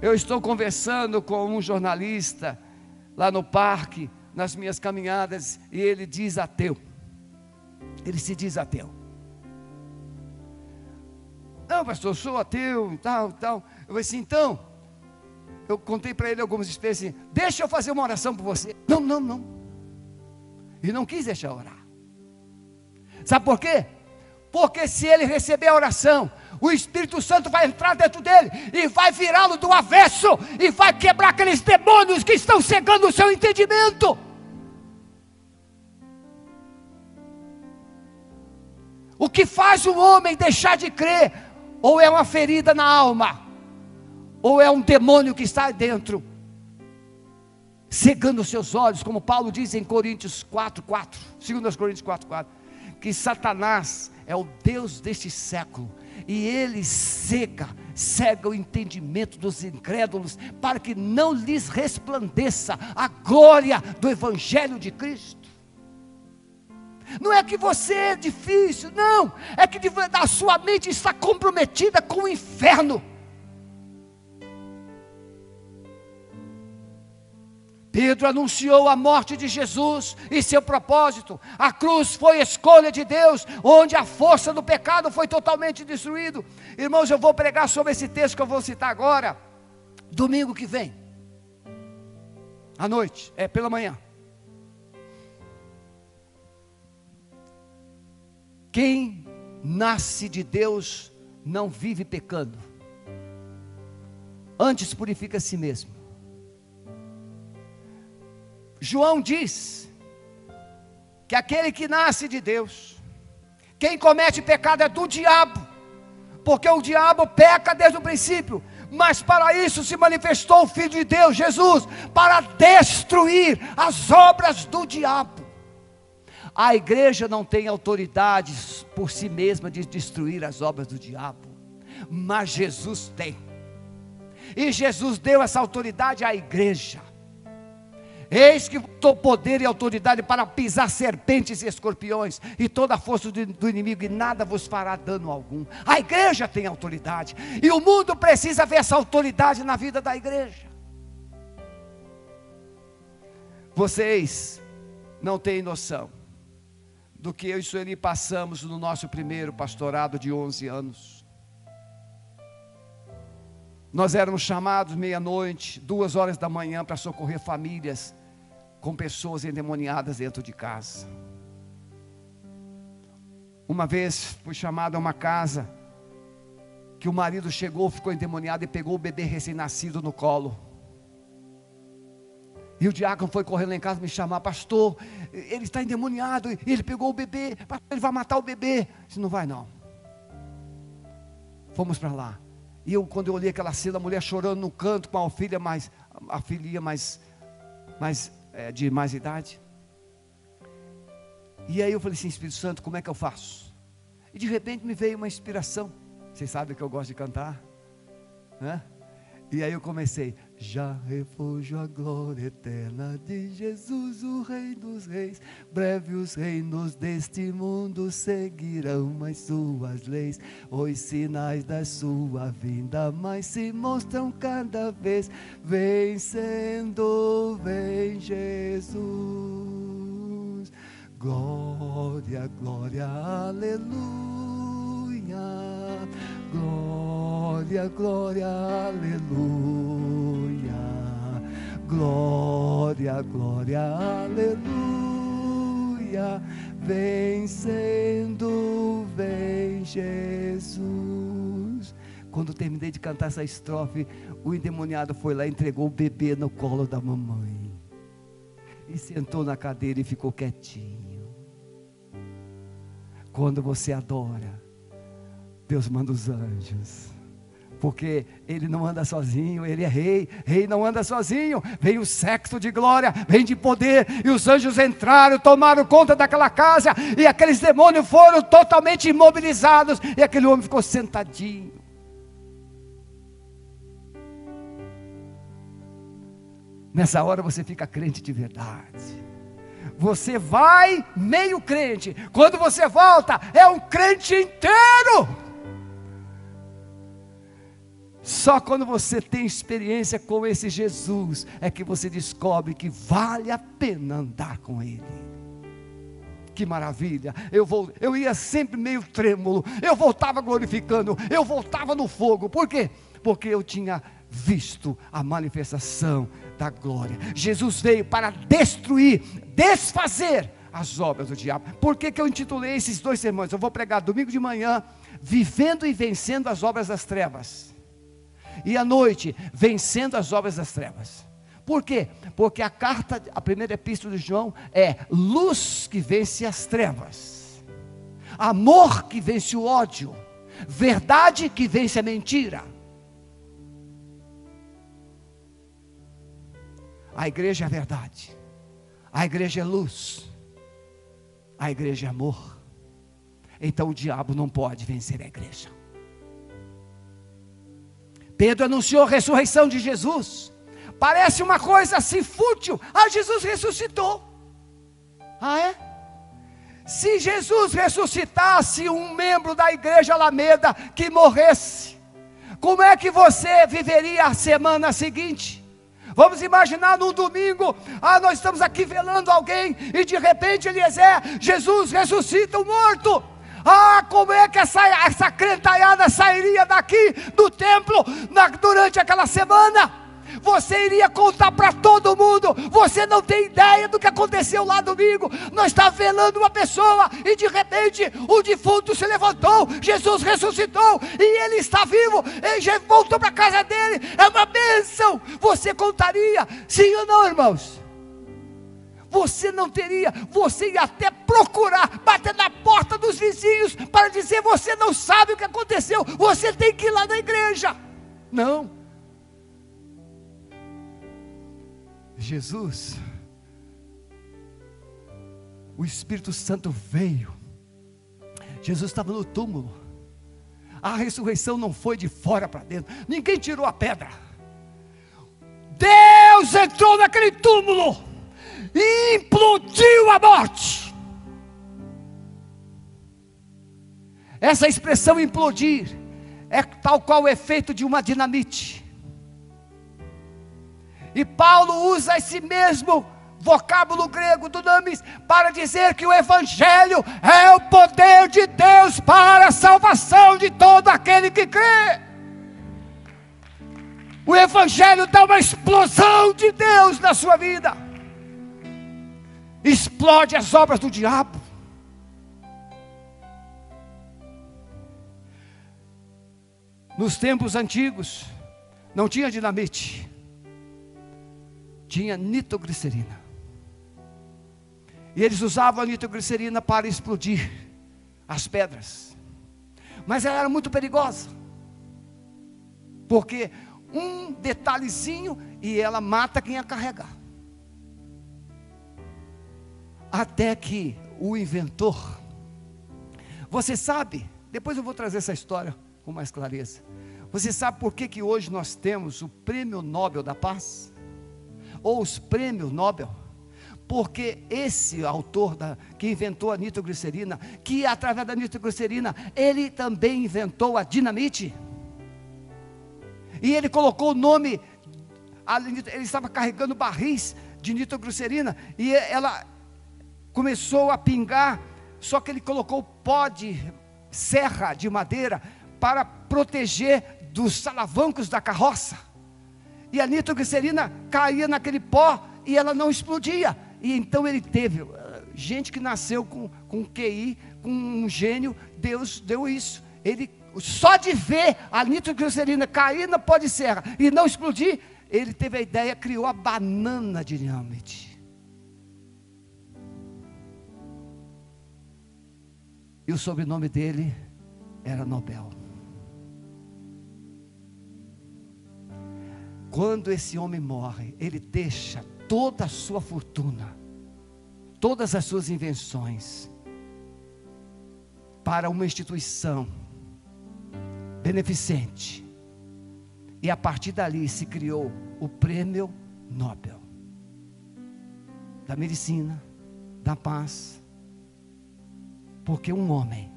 Eu estou conversando com um jornalista lá no parque, nas minhas caminhadas, e ele diz ateu. Ele se diz ateu. Não, pastor, eu sou ateu e tal, tal. Eu falei assim, então, eu contei para ele algumas experiências assim, deixa eu fazer uma oração por você. Não, não, não. Ele não quis deixar orar. Sabe por quê? Porque se ele receber a oração, o Espírito Santo vai entrar dentro dele e vai virá-lo do avesso e vai quebrar aqueles demônios que estão cegando o seu entendimento. O que faz o homem deixar de crer, ou é uma ferida na alma, ou é um demônio que está dentro, cegando os seus olhos, como Paulo diz em Coríntios 4, 4, 2 Coríntios 4, 4, que Satanás é o Deus deste século, e ele cega, cega o entendimento dos incrédulos, para que não lhes resplandeça a glória do Evangelho de Cristo. Não é que você é difícil, não. É que a sua mente está comprometida com o inferno. Pedro anunciou a morte de Jesus e seu propósito. A cruz foi escolha de Deus, onde a força do pecado foi totalmente destruído. Irmãos, eu vou pregar sobre esse texto que eu vou citar agora, domingo que vem, à noite, é pela manhã. Quem nasce de Deus não vive pecando, antes purifica a si mesmo. João diz que aquele que nasce de Deus, quem comete pecado é do diabo, porque o diabo peca desde o princípio, mas para isso se manifestou o Filho de Deus, Jesus, para destruir as obras do diabo. A igreja não tem autoridade por si mesma de destruir as obras do diabo, mas Jesus tem. E Jesus deu essa autoridade à igreja. Eis que dou poder e autoridade para pisar serpentes e escorpiões e toda a força do, do, inimigo, e nada vos fará dano algum. A igreja tem autoridade, e o mundo precisa ver essa autoridade na vida da igreja. Vocês não têm noção do que eu e Sueli passamos no nosso primeiro pastorado de 11 anos. Nós éramos chamados meia-noite, duas horas da manhã, para socorrer famílias com pessoas endemoniadas dentro de casa. Uma vez fui chamado a uma casa que o marido chegou, ficou endemoniado e pegou o bebê recém-nascido no colo. E o diácono foi correndo lá em casa me chamar, pastor, ele está endemoniado, ele pegou o bebê, ele vai matar o bebê. Eu disse, não vai não. Fomos para lá. E eu, quando eu olhei aquela cena, a mulher chorando no canto com a filha mais, a filhinha mais, mais é, de mais idade. E aí eu falei assim, Espírito Santo, como é que eu faço? E de repente me veio uma inspiração. Vocês sabem que eu gosto de cantar, né? E aí eu comecei, já refúgio a glória eterna de Jesus, o Rei dos Reis. Breve os reinos deste mundo seguirão as suas leis. Os sinais da sua vinda mais se mostram cada vez. Vencendo, vem Jesus. Glória, glória, aleluia. Glória, glória, aleluia. Glória, glória, aleluia. Vencendo, vem Jesus. Quando terminei de cantar essa estrofe, o endemoniado foi lá e entregou o bebê no colo da mamãe. E sentou na cadeira e ficou quietinho. Quando você adora, Deus manda os anjos porque ele não anda sozinho, ele é rei, rei não anda sozinho. Vem o sexo de glória, vem de poder, e os anjos entraram, tomaram conta daquela casa, e aqueles demônios foram totalmente imobilizados, e aquele homem ficou sentadinho. Nessa hora você fica crente de verdade. Você vai meio crente, quando você volta, é um crente inteiro. Só quando você tem experiência com esse Jesus é que você descobre que vale a pena andar com Ele. Que maravilha! Eu, vou, eu ia sempre meio trêmulo, eu voltava glorificando, eu voltava no fogo. Por quê? Porque eu tinha visto a manifestação da glória. Jesus veio para destruir, desfazer as obras do diabo. Por que, que eu intitulei esses dois sermões? Eu vou pregar domingo de manhã, vivendo e vencendo as obras das trevas e à noite, vencendo as obras das trevas. Por quê? Porque a carta, a primeira epístola de João é luz que vence as trevas, amor que vence o ódio, verdade que vence a mentira. A igreja é verdade, a igreja é luz, a igreja é amor. Então o diabo não pode vencer a igreja. Pedro anunciou a ressurreição de Jesus. Parece uma coisa assim fútil. Ah, Jesus ressuscitou. Ah, é? Se Jesus ressuscitasse um membro da igreja Alameda que morresse, como é que você viveria a semana seguinte? Vamos imaginar num domingo, ah, nós estamos aqui velando alguém, e de repente Eliezer, Jesus ressuscita o morto. Ah, como é que essa, essa crentalhada sairia daqui do templo na, durante aquela semana? você iria contar para todo mundo. Você não tem ideia do que aconteceu lá domingo. Nós estávamos velando uma pessoa e de repente o defunto se levantou. Jesus ressuscitou e ele está vivo. Ele voltou para casa dele. É uma bênção. Você contaria? Sim ou não, irmãos? Você não teria, você ia até procurar, bater na porta dos vizinhos para dizer: você não sabe o que aconteceu, você tem que ir lá na igreja. Não, Jesus, o Espírito Santo veio. Jesus estava no túmulo. A ressurreição não foi de fora para dentro. Ninguém tirou a pedra. Deus entrou naquele túmulo implodiu a morte. Essa expressão implodir é tal qual o efeito de uma dinamite. E Paulo usa esse mesmo vocábulo grego do Namis para dizer que o Evangelho é o poder de Deus para a salvação de todo aquele que crê. O Evangelho dá uma explosão de Deus na sua vida, explode as obras do diabo. Nos tempos antigos, não tinha dinamite tinha nitroglicerina. E eles usavam a nitroglicerina para explodir as pedras. Mas ela era muito perigosa. Porque um detalhezinho e ela mata quem a carregar. Até que o inventor, você sabe, depois eu vou trazer essa história com mais clareza. Você sabe por que, que hoje nós temos o Prêmio Nobel da Paz? ou os prêmios Nobel. Porque esse autor da, que inventou a nitroglicerina, que através da nitroglicerina, ele também inventou a dinamite. E ele colocou o nome, ele estava carregando barris de nitroglicerina, e ela começou a pingar, só que ele colocou pó de serra de madeira para proteger dos salavancos da carroça e a nitroglicerina caía naquele pó e ela não explodia. E então ele teve, eh, gente que nasceu com, com QI, com um gênio, Deus deu isso. Ele, só de ver a nitroglicerina cair na pó de serra e não explodir, ele teve a ideia, criou a banana dinamite. E o sobrenome dele era Nobel. Quando esse homem morre, ele deixa toda a sua fortuna, todas as suas invenções, para uma instituição beneficente. E a partir dali se criou o Prêmio Nobel da medicina, da paz, porque um homem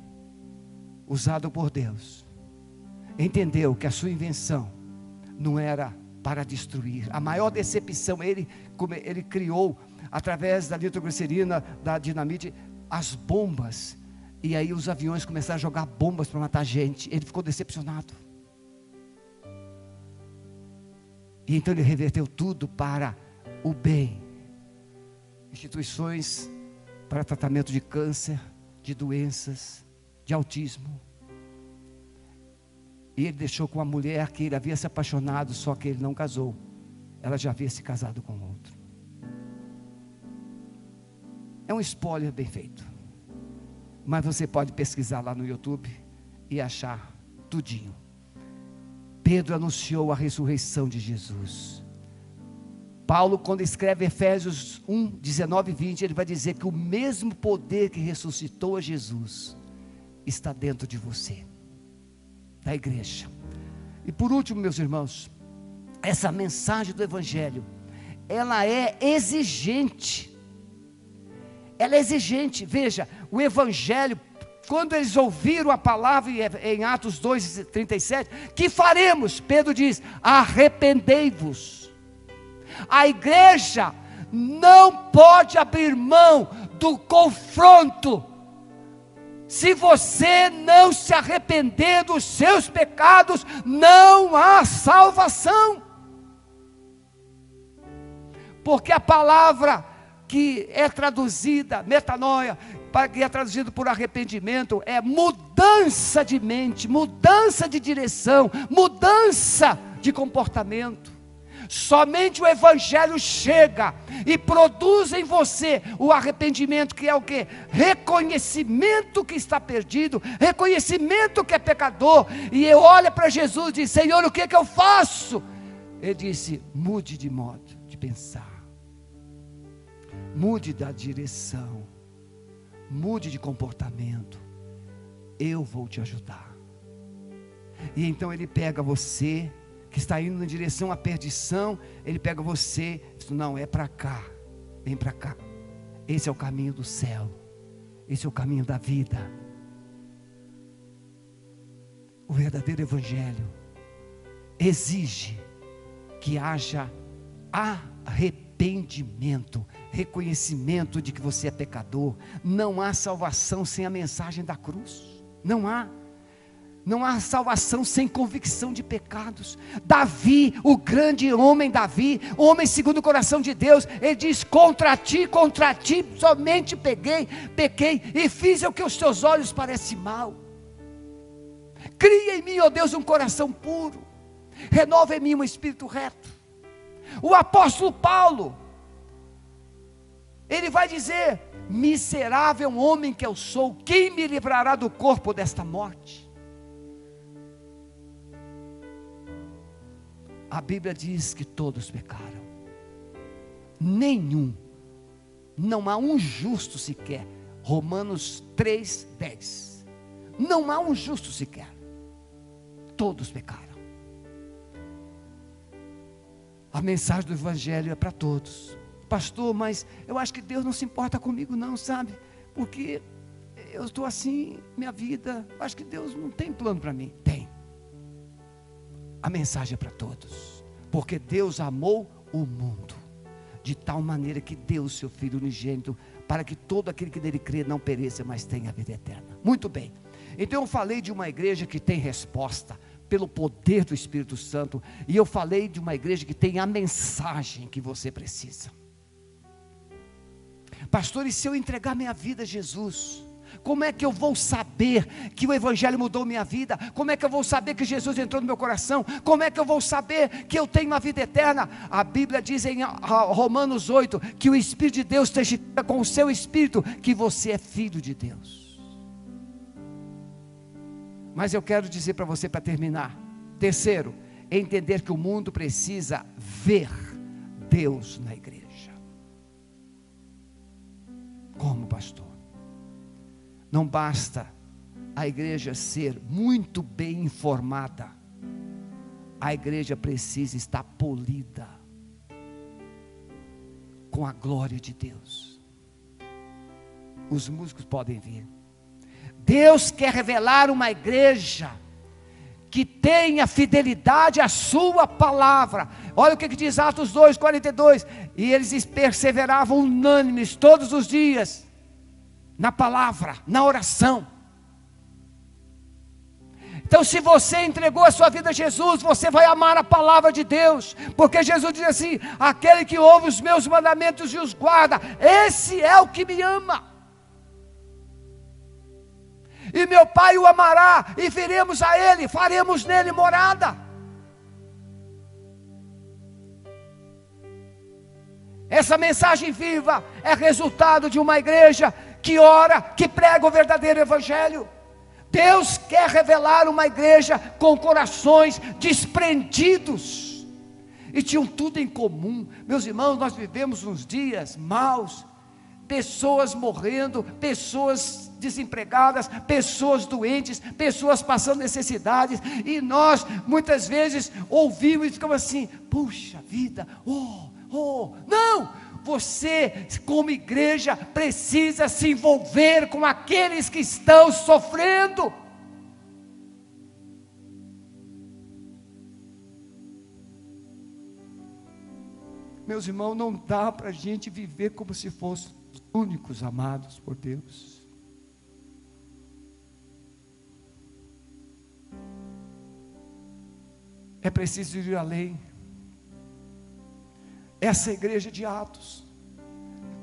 usado por Deus entendeu que a sua invenção não era para destruir. A maior decepção, ele, ele criou, através da nitroglicerina, da dinamite, as bombas. E aí os aviões começaram a jogar bombas para matar gente. Ele ficou decepcionado. E então ele reverteu tudo para o bem. Instituições para tratamento de câncer, de doenças, de autismo. E ele deixou com uma mulher que ele havia se apaixonado, só que ele não casou. Ela já havia se casado com outro. É um spoiler bem feito. Mas você pode pesquisar lá no YouTube e achar tudinho. Pedro anunciou a ressurreição de Jesus. Paulo, quando escreve Efésios 1, 19 e 20, ele vai dizer que o mesmo poder que ressuscitou a Jesus está dentro de você da igreja. E por último, meus irmãos, essa mensagem do Evangelho, ela é exigente. Ela é exigente. Veja, o evangelho, quando eles ouviram a palavra em Atos 2:37, que faremos? Pedro diz: arrependei-vos. A igreja não pode abrir mão do confronto. Se você não se arrepender dos seus pecados, não há salvação. Porque a palavra que é traduzida, metanoia, que é traduzido por arrependimento, é mudança de mente, mudança de direção, mudança de comportamento. Somente o Evangelho chega e produz em você o arrependimento, que é o que? Reconhecimento que está perdido, reconhecimento que é pecador. E eu olho para Jesus e diz: Senhor, o que, é que eu faço? Ele disse: mude de modo de pensar, mude da direção, mude de comportamento. Eu vou te ajudar. E então ele pega você que está indo na direção à perdição, ele pega você, diz, não, é para cá, vem para cá. Esse é o caminho do céu, esse é o caminho da vida. O verdadeiro Evangelho exige que haja arrependimento, reconhecimento de que você é pecador. Não há salvação sem a mensagem da cruz. Não há. Não há salvação sem convicção de pecados. Davi, o grande homem Davi, homem segundo o coração de Deus, ele diz: Contra ti, contra ti, somente peguei, pequei e fiz o que os teus olhos parecem mal. Cria em mim, ó Deus, um coração puro, renova em mim um espírito reto. O apóstolo Paulo, ele vai dizer: Miserável homem que eu sou, quem me livrará do corpo desta morte? A Bíblia diz que todos pecaram. Nenhum. Não há um justo sequer. Romanos 3, 10. Não há um justo sequer. Todos pecaram. A mensagem do Evangelho é para todos. Pastor, mas eu acho que Deus não se importa comigo, não, sabe? Porque eu estou assim, minha vida. Acho que Deus não tem plano para mim. Tem. A mensagem é para todos, porque Deus amou o mundo de tal maneira que deu seu Filho unigênito para que todo aquele que nele crê não pereça, mas tenha a vida eterna. Muito bem. Então eu falei de uma igreja que tem resposta pelo poder do Espírito Santo, e eu falei de uma igreja que tem a mensagem que você precisa. Pastor, e se eu entregar minha vida a Jesus? Como é que eu vou saber que o Evangelho mudou minha vida? Como é que eu vou saber que Jesus entrou no meu coração? Como é que eu vou saber que eu tenho uma vida eterna? A Bíblia diz em Romanos 8 que o Espírito de Deus testifica com o seu Espírito que você é filho de Deus. Mas eu quero dizer para você para terminar: terceiro, entender que o mundo precisa ver Deus na igreja. Como, pastor? Não basta a igreja ser muito bem informada, a igreja precisa estar polida com a glória de Deus. Os músicos podem vir. Deus quer revelar uma igreja que tenha fidelidade à sua palavra. Olha o que, diz Atos 2, 42. E eles perseveravam unânimes todos os dias na palavra, na oração. Então, se você entregou a sua vida a Jesus, você vai amar a palavra de Deus, porque Jesus diz assim: aquele que ouve os meus mandamentos e os guarda, esse é o que me ama. E meu Pai o amará, e viremos a Ele, faremos nele morada. Essa mensagem viva é resultado de uma igreja que ora, que prega o verdadeiro Evangelho. Deus quer revelar uma igreja com corações desprendidos e tinham tudo em comum. Meus irmãos, nós vivemos uns dias maus, pessoas morrendo, pessoas desempregadas, pessoas doentes, pessoas passando necessidades, e nós muitas vezes ouvimos e ficamos assim: puxa vida, oh, oh, não! Você, como igreja, precisa se envolver com aqueles que estão sofrendo. Meus irmãos, não dá para a gente viver como se fossem os únicos amados por Deus. É preciso ir além. Essa igreja de Atos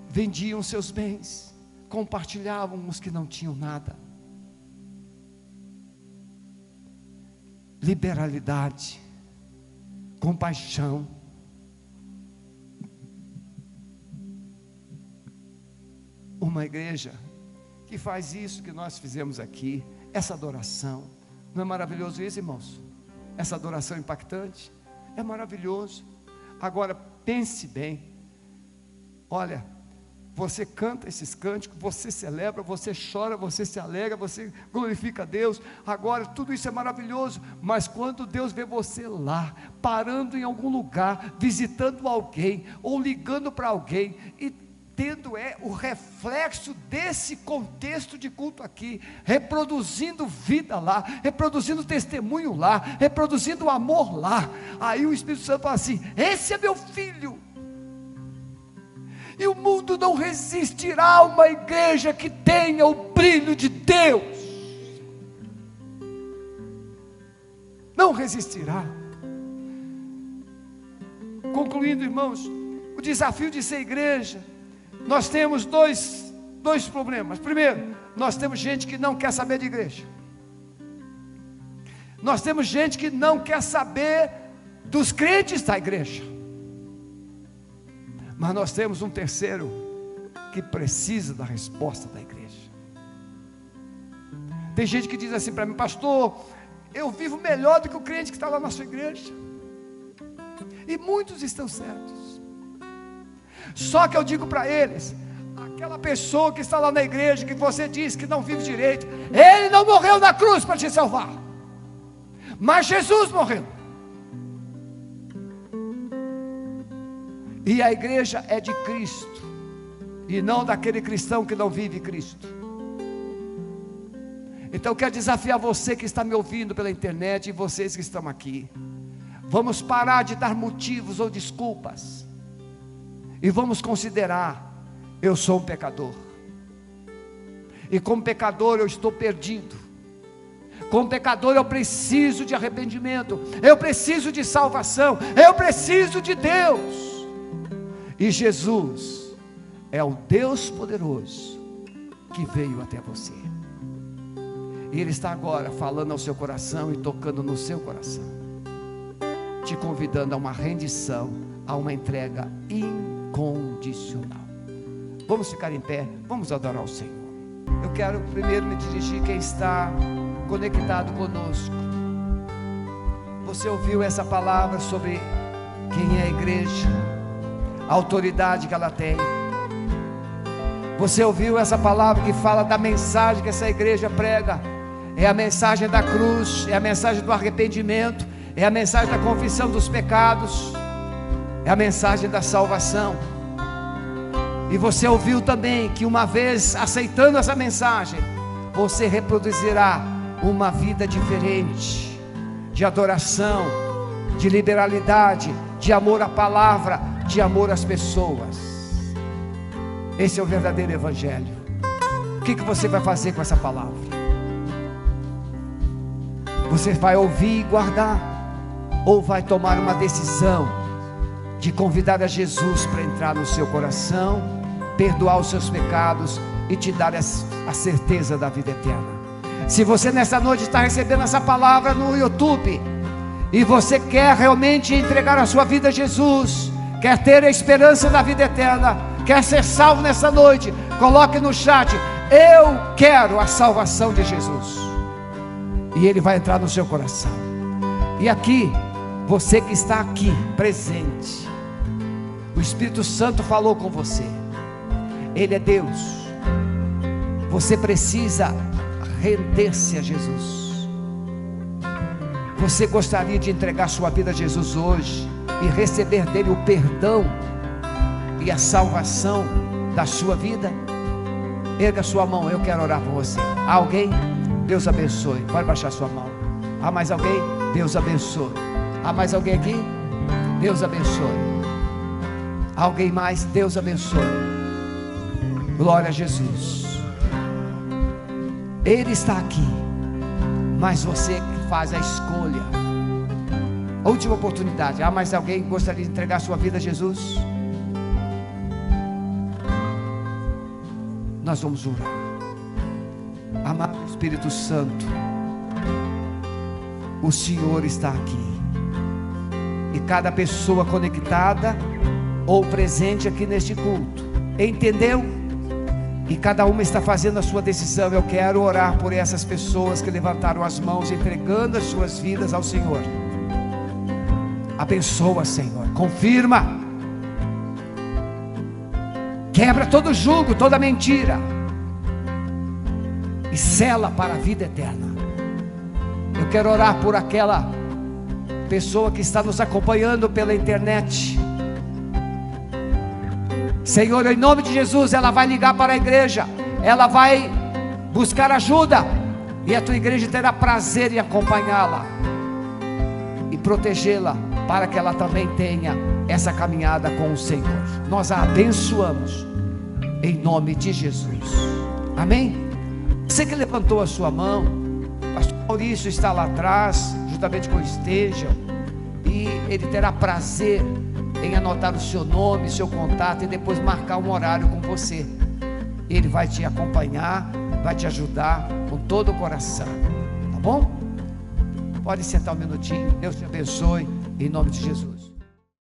vendiam seus bens, compartilhavam os que não tinham nada. Liberalidade, compaixão. Uma igreja que faz isso que nós fizemos aqui, essa adoração. Não é maravilhoso isso, irmãos? essa adoração impactante. É maravilhoso. Agora, pense bem. Olha, você canta esses cânticos, você celebra, você chora, você se alegra, você glorifica a Deus. Agora, tudo isso é maravilhoso, mas quando Deus vê você lá, parando em algum lugar, visitando alguém, ou ligando para alguém, e tendo é o reflexo desse contexto de culto aqui, reproduzindo vida lá, reproduzindo testemunho lá, reproduzindo amor lá. Aí o Espírito Santo fala assim: esse é meu filho. E o mundo não resistirá a uma igreja que tenha o brilho de Deus. Não resistirá. Concluindo, irmãos, o desafio de ser igreja nós temos dois, dois problemas. Primeiro, nós temos gente que não quer saber de igreja. Nós temos gente que não quer saber dos crentes da igreja. Mas nós temos um terceiro que precisa da resposta da igreja. Tem gente que diz assim para mim, pastor, eu vivo melhor do que o crente que está lá na sua igreja. E muitos estão certos. Só que eu digo para eles: aquela pessoa que está lá na igreja, que você diz que não vive direito, ele não morreu na cruz para te salvar, mas Jesus morreu. E a igreja é de Cristo, e não daquele cristão que não vive Cristo. Então eu quero desafiar você que está me ouvindo pela internet e vocês que estão aqui. Vamos parar de dar motivos ou desculpas e vamos considerar: eu sou um pecador. E como pecador eu estou perdido. Como pecador eu preciso de arrependimento, eu preciso de salvação, eu preciso de Deus. E Jesus é o Deus poderoso que veio até você. E Ele está agora falando ao seu coração e tocando no seu coração, te convidando a uma rendição, a uma entrega incondicional incondicional. Vamos ficar em pé, vamos adorar o Senhor. Eu quero primeiro me dirigir quem está conectado conosco. Você ouviu essa palavra sobre quem é a igreja, a autoridade que ela tem. Você ouviu essa palavra que fala da mensagem que essa igreja prega? É a mensagem da cruz, é a mensagem do arrependimento, é a mensagem da confissão dos pecados é a mensagem da salvação. E você ouviu também que uma vez aceitando essa mensagem, você reproduzirá uma vida diferente, de adoração, de liberalidade, de amor à palavra, de amor às pessoas. Esse é o verdadeiro Evangelho. O que, que você vai fazer com essa palavra? Você vai ouvir e guardar, ou vai tomar uma decisão? De convidar a Jesus para entrar no seu coração, perdoar os seus pecados e te dar a certeza da vida eterna. Se você nessa noite está recebendo essa palavra no YouTube e você quer realmente entregar a sua vida a Jesus, quer ter a esperança da vida eterna, quer ser salvo nessa noite, coloque no chat: Eu quero a salvação de Jesus. E Ele vai entrar no seu coração. E aqui, você que está aqui presente, o Espírito Santo falou com você. Ele é Deus. Você precisa render-se a Jesus. Você gostaria de entregar sua vida a Jesus hoje e receber dele o perdão e a salvação da sua vida? Erga sua mão, eu quero orar por você. Alguém? Deus abençoe. Pode baixar sua mão. Há mais alguém? Deus abençoe. Há mais alguém aqui? Deus abençoe. Alguém mais? Deus abençoe. Glória a Jesus. Ele está aqui, mas você que faz a escolha. Última oportunidade. Há mais alguém que gostaria de entregar sua vida a Jesus? Nós vamos orar. Amado Espírito Santo, o Senhor está aqui. E cada pessoa conectada ou presente aqui neste culto, entendeu? E cada uma está fazendo a sua decisão. Eu quero orar por essas pessoas que levantaram as mãos, entregando as suas vidas ao Senhor. Abençoa, Senhor. Confirma. Quebra todo jugo, toda mentira. E sela para a vida eterna. Eu quero orar por aquela pessoa que está nos acompanhando pela internet. Senhor, em nome de Jesus, ela vai ligar para a igreja, ela vai buscar ajuda, e a tua igreja terá prazer em acompanhá-la e protegê-la, para que ela também tenha essa caminhada com o Senhor. Nós a abençoamos, em nome de Jesus. Amém? Você que levantou a sua mão, Pastor Maurício está lá atrás, juntamente com o Esteja, e ele terá prazer em anotar o seu nome, seu contato e depois marcar um horário com você. Ele vai te acompanhar, vai te ajudar com todo o coração. Tá bom? Pode sentar um minutinho. Deus te abençoe em nome de Jesus.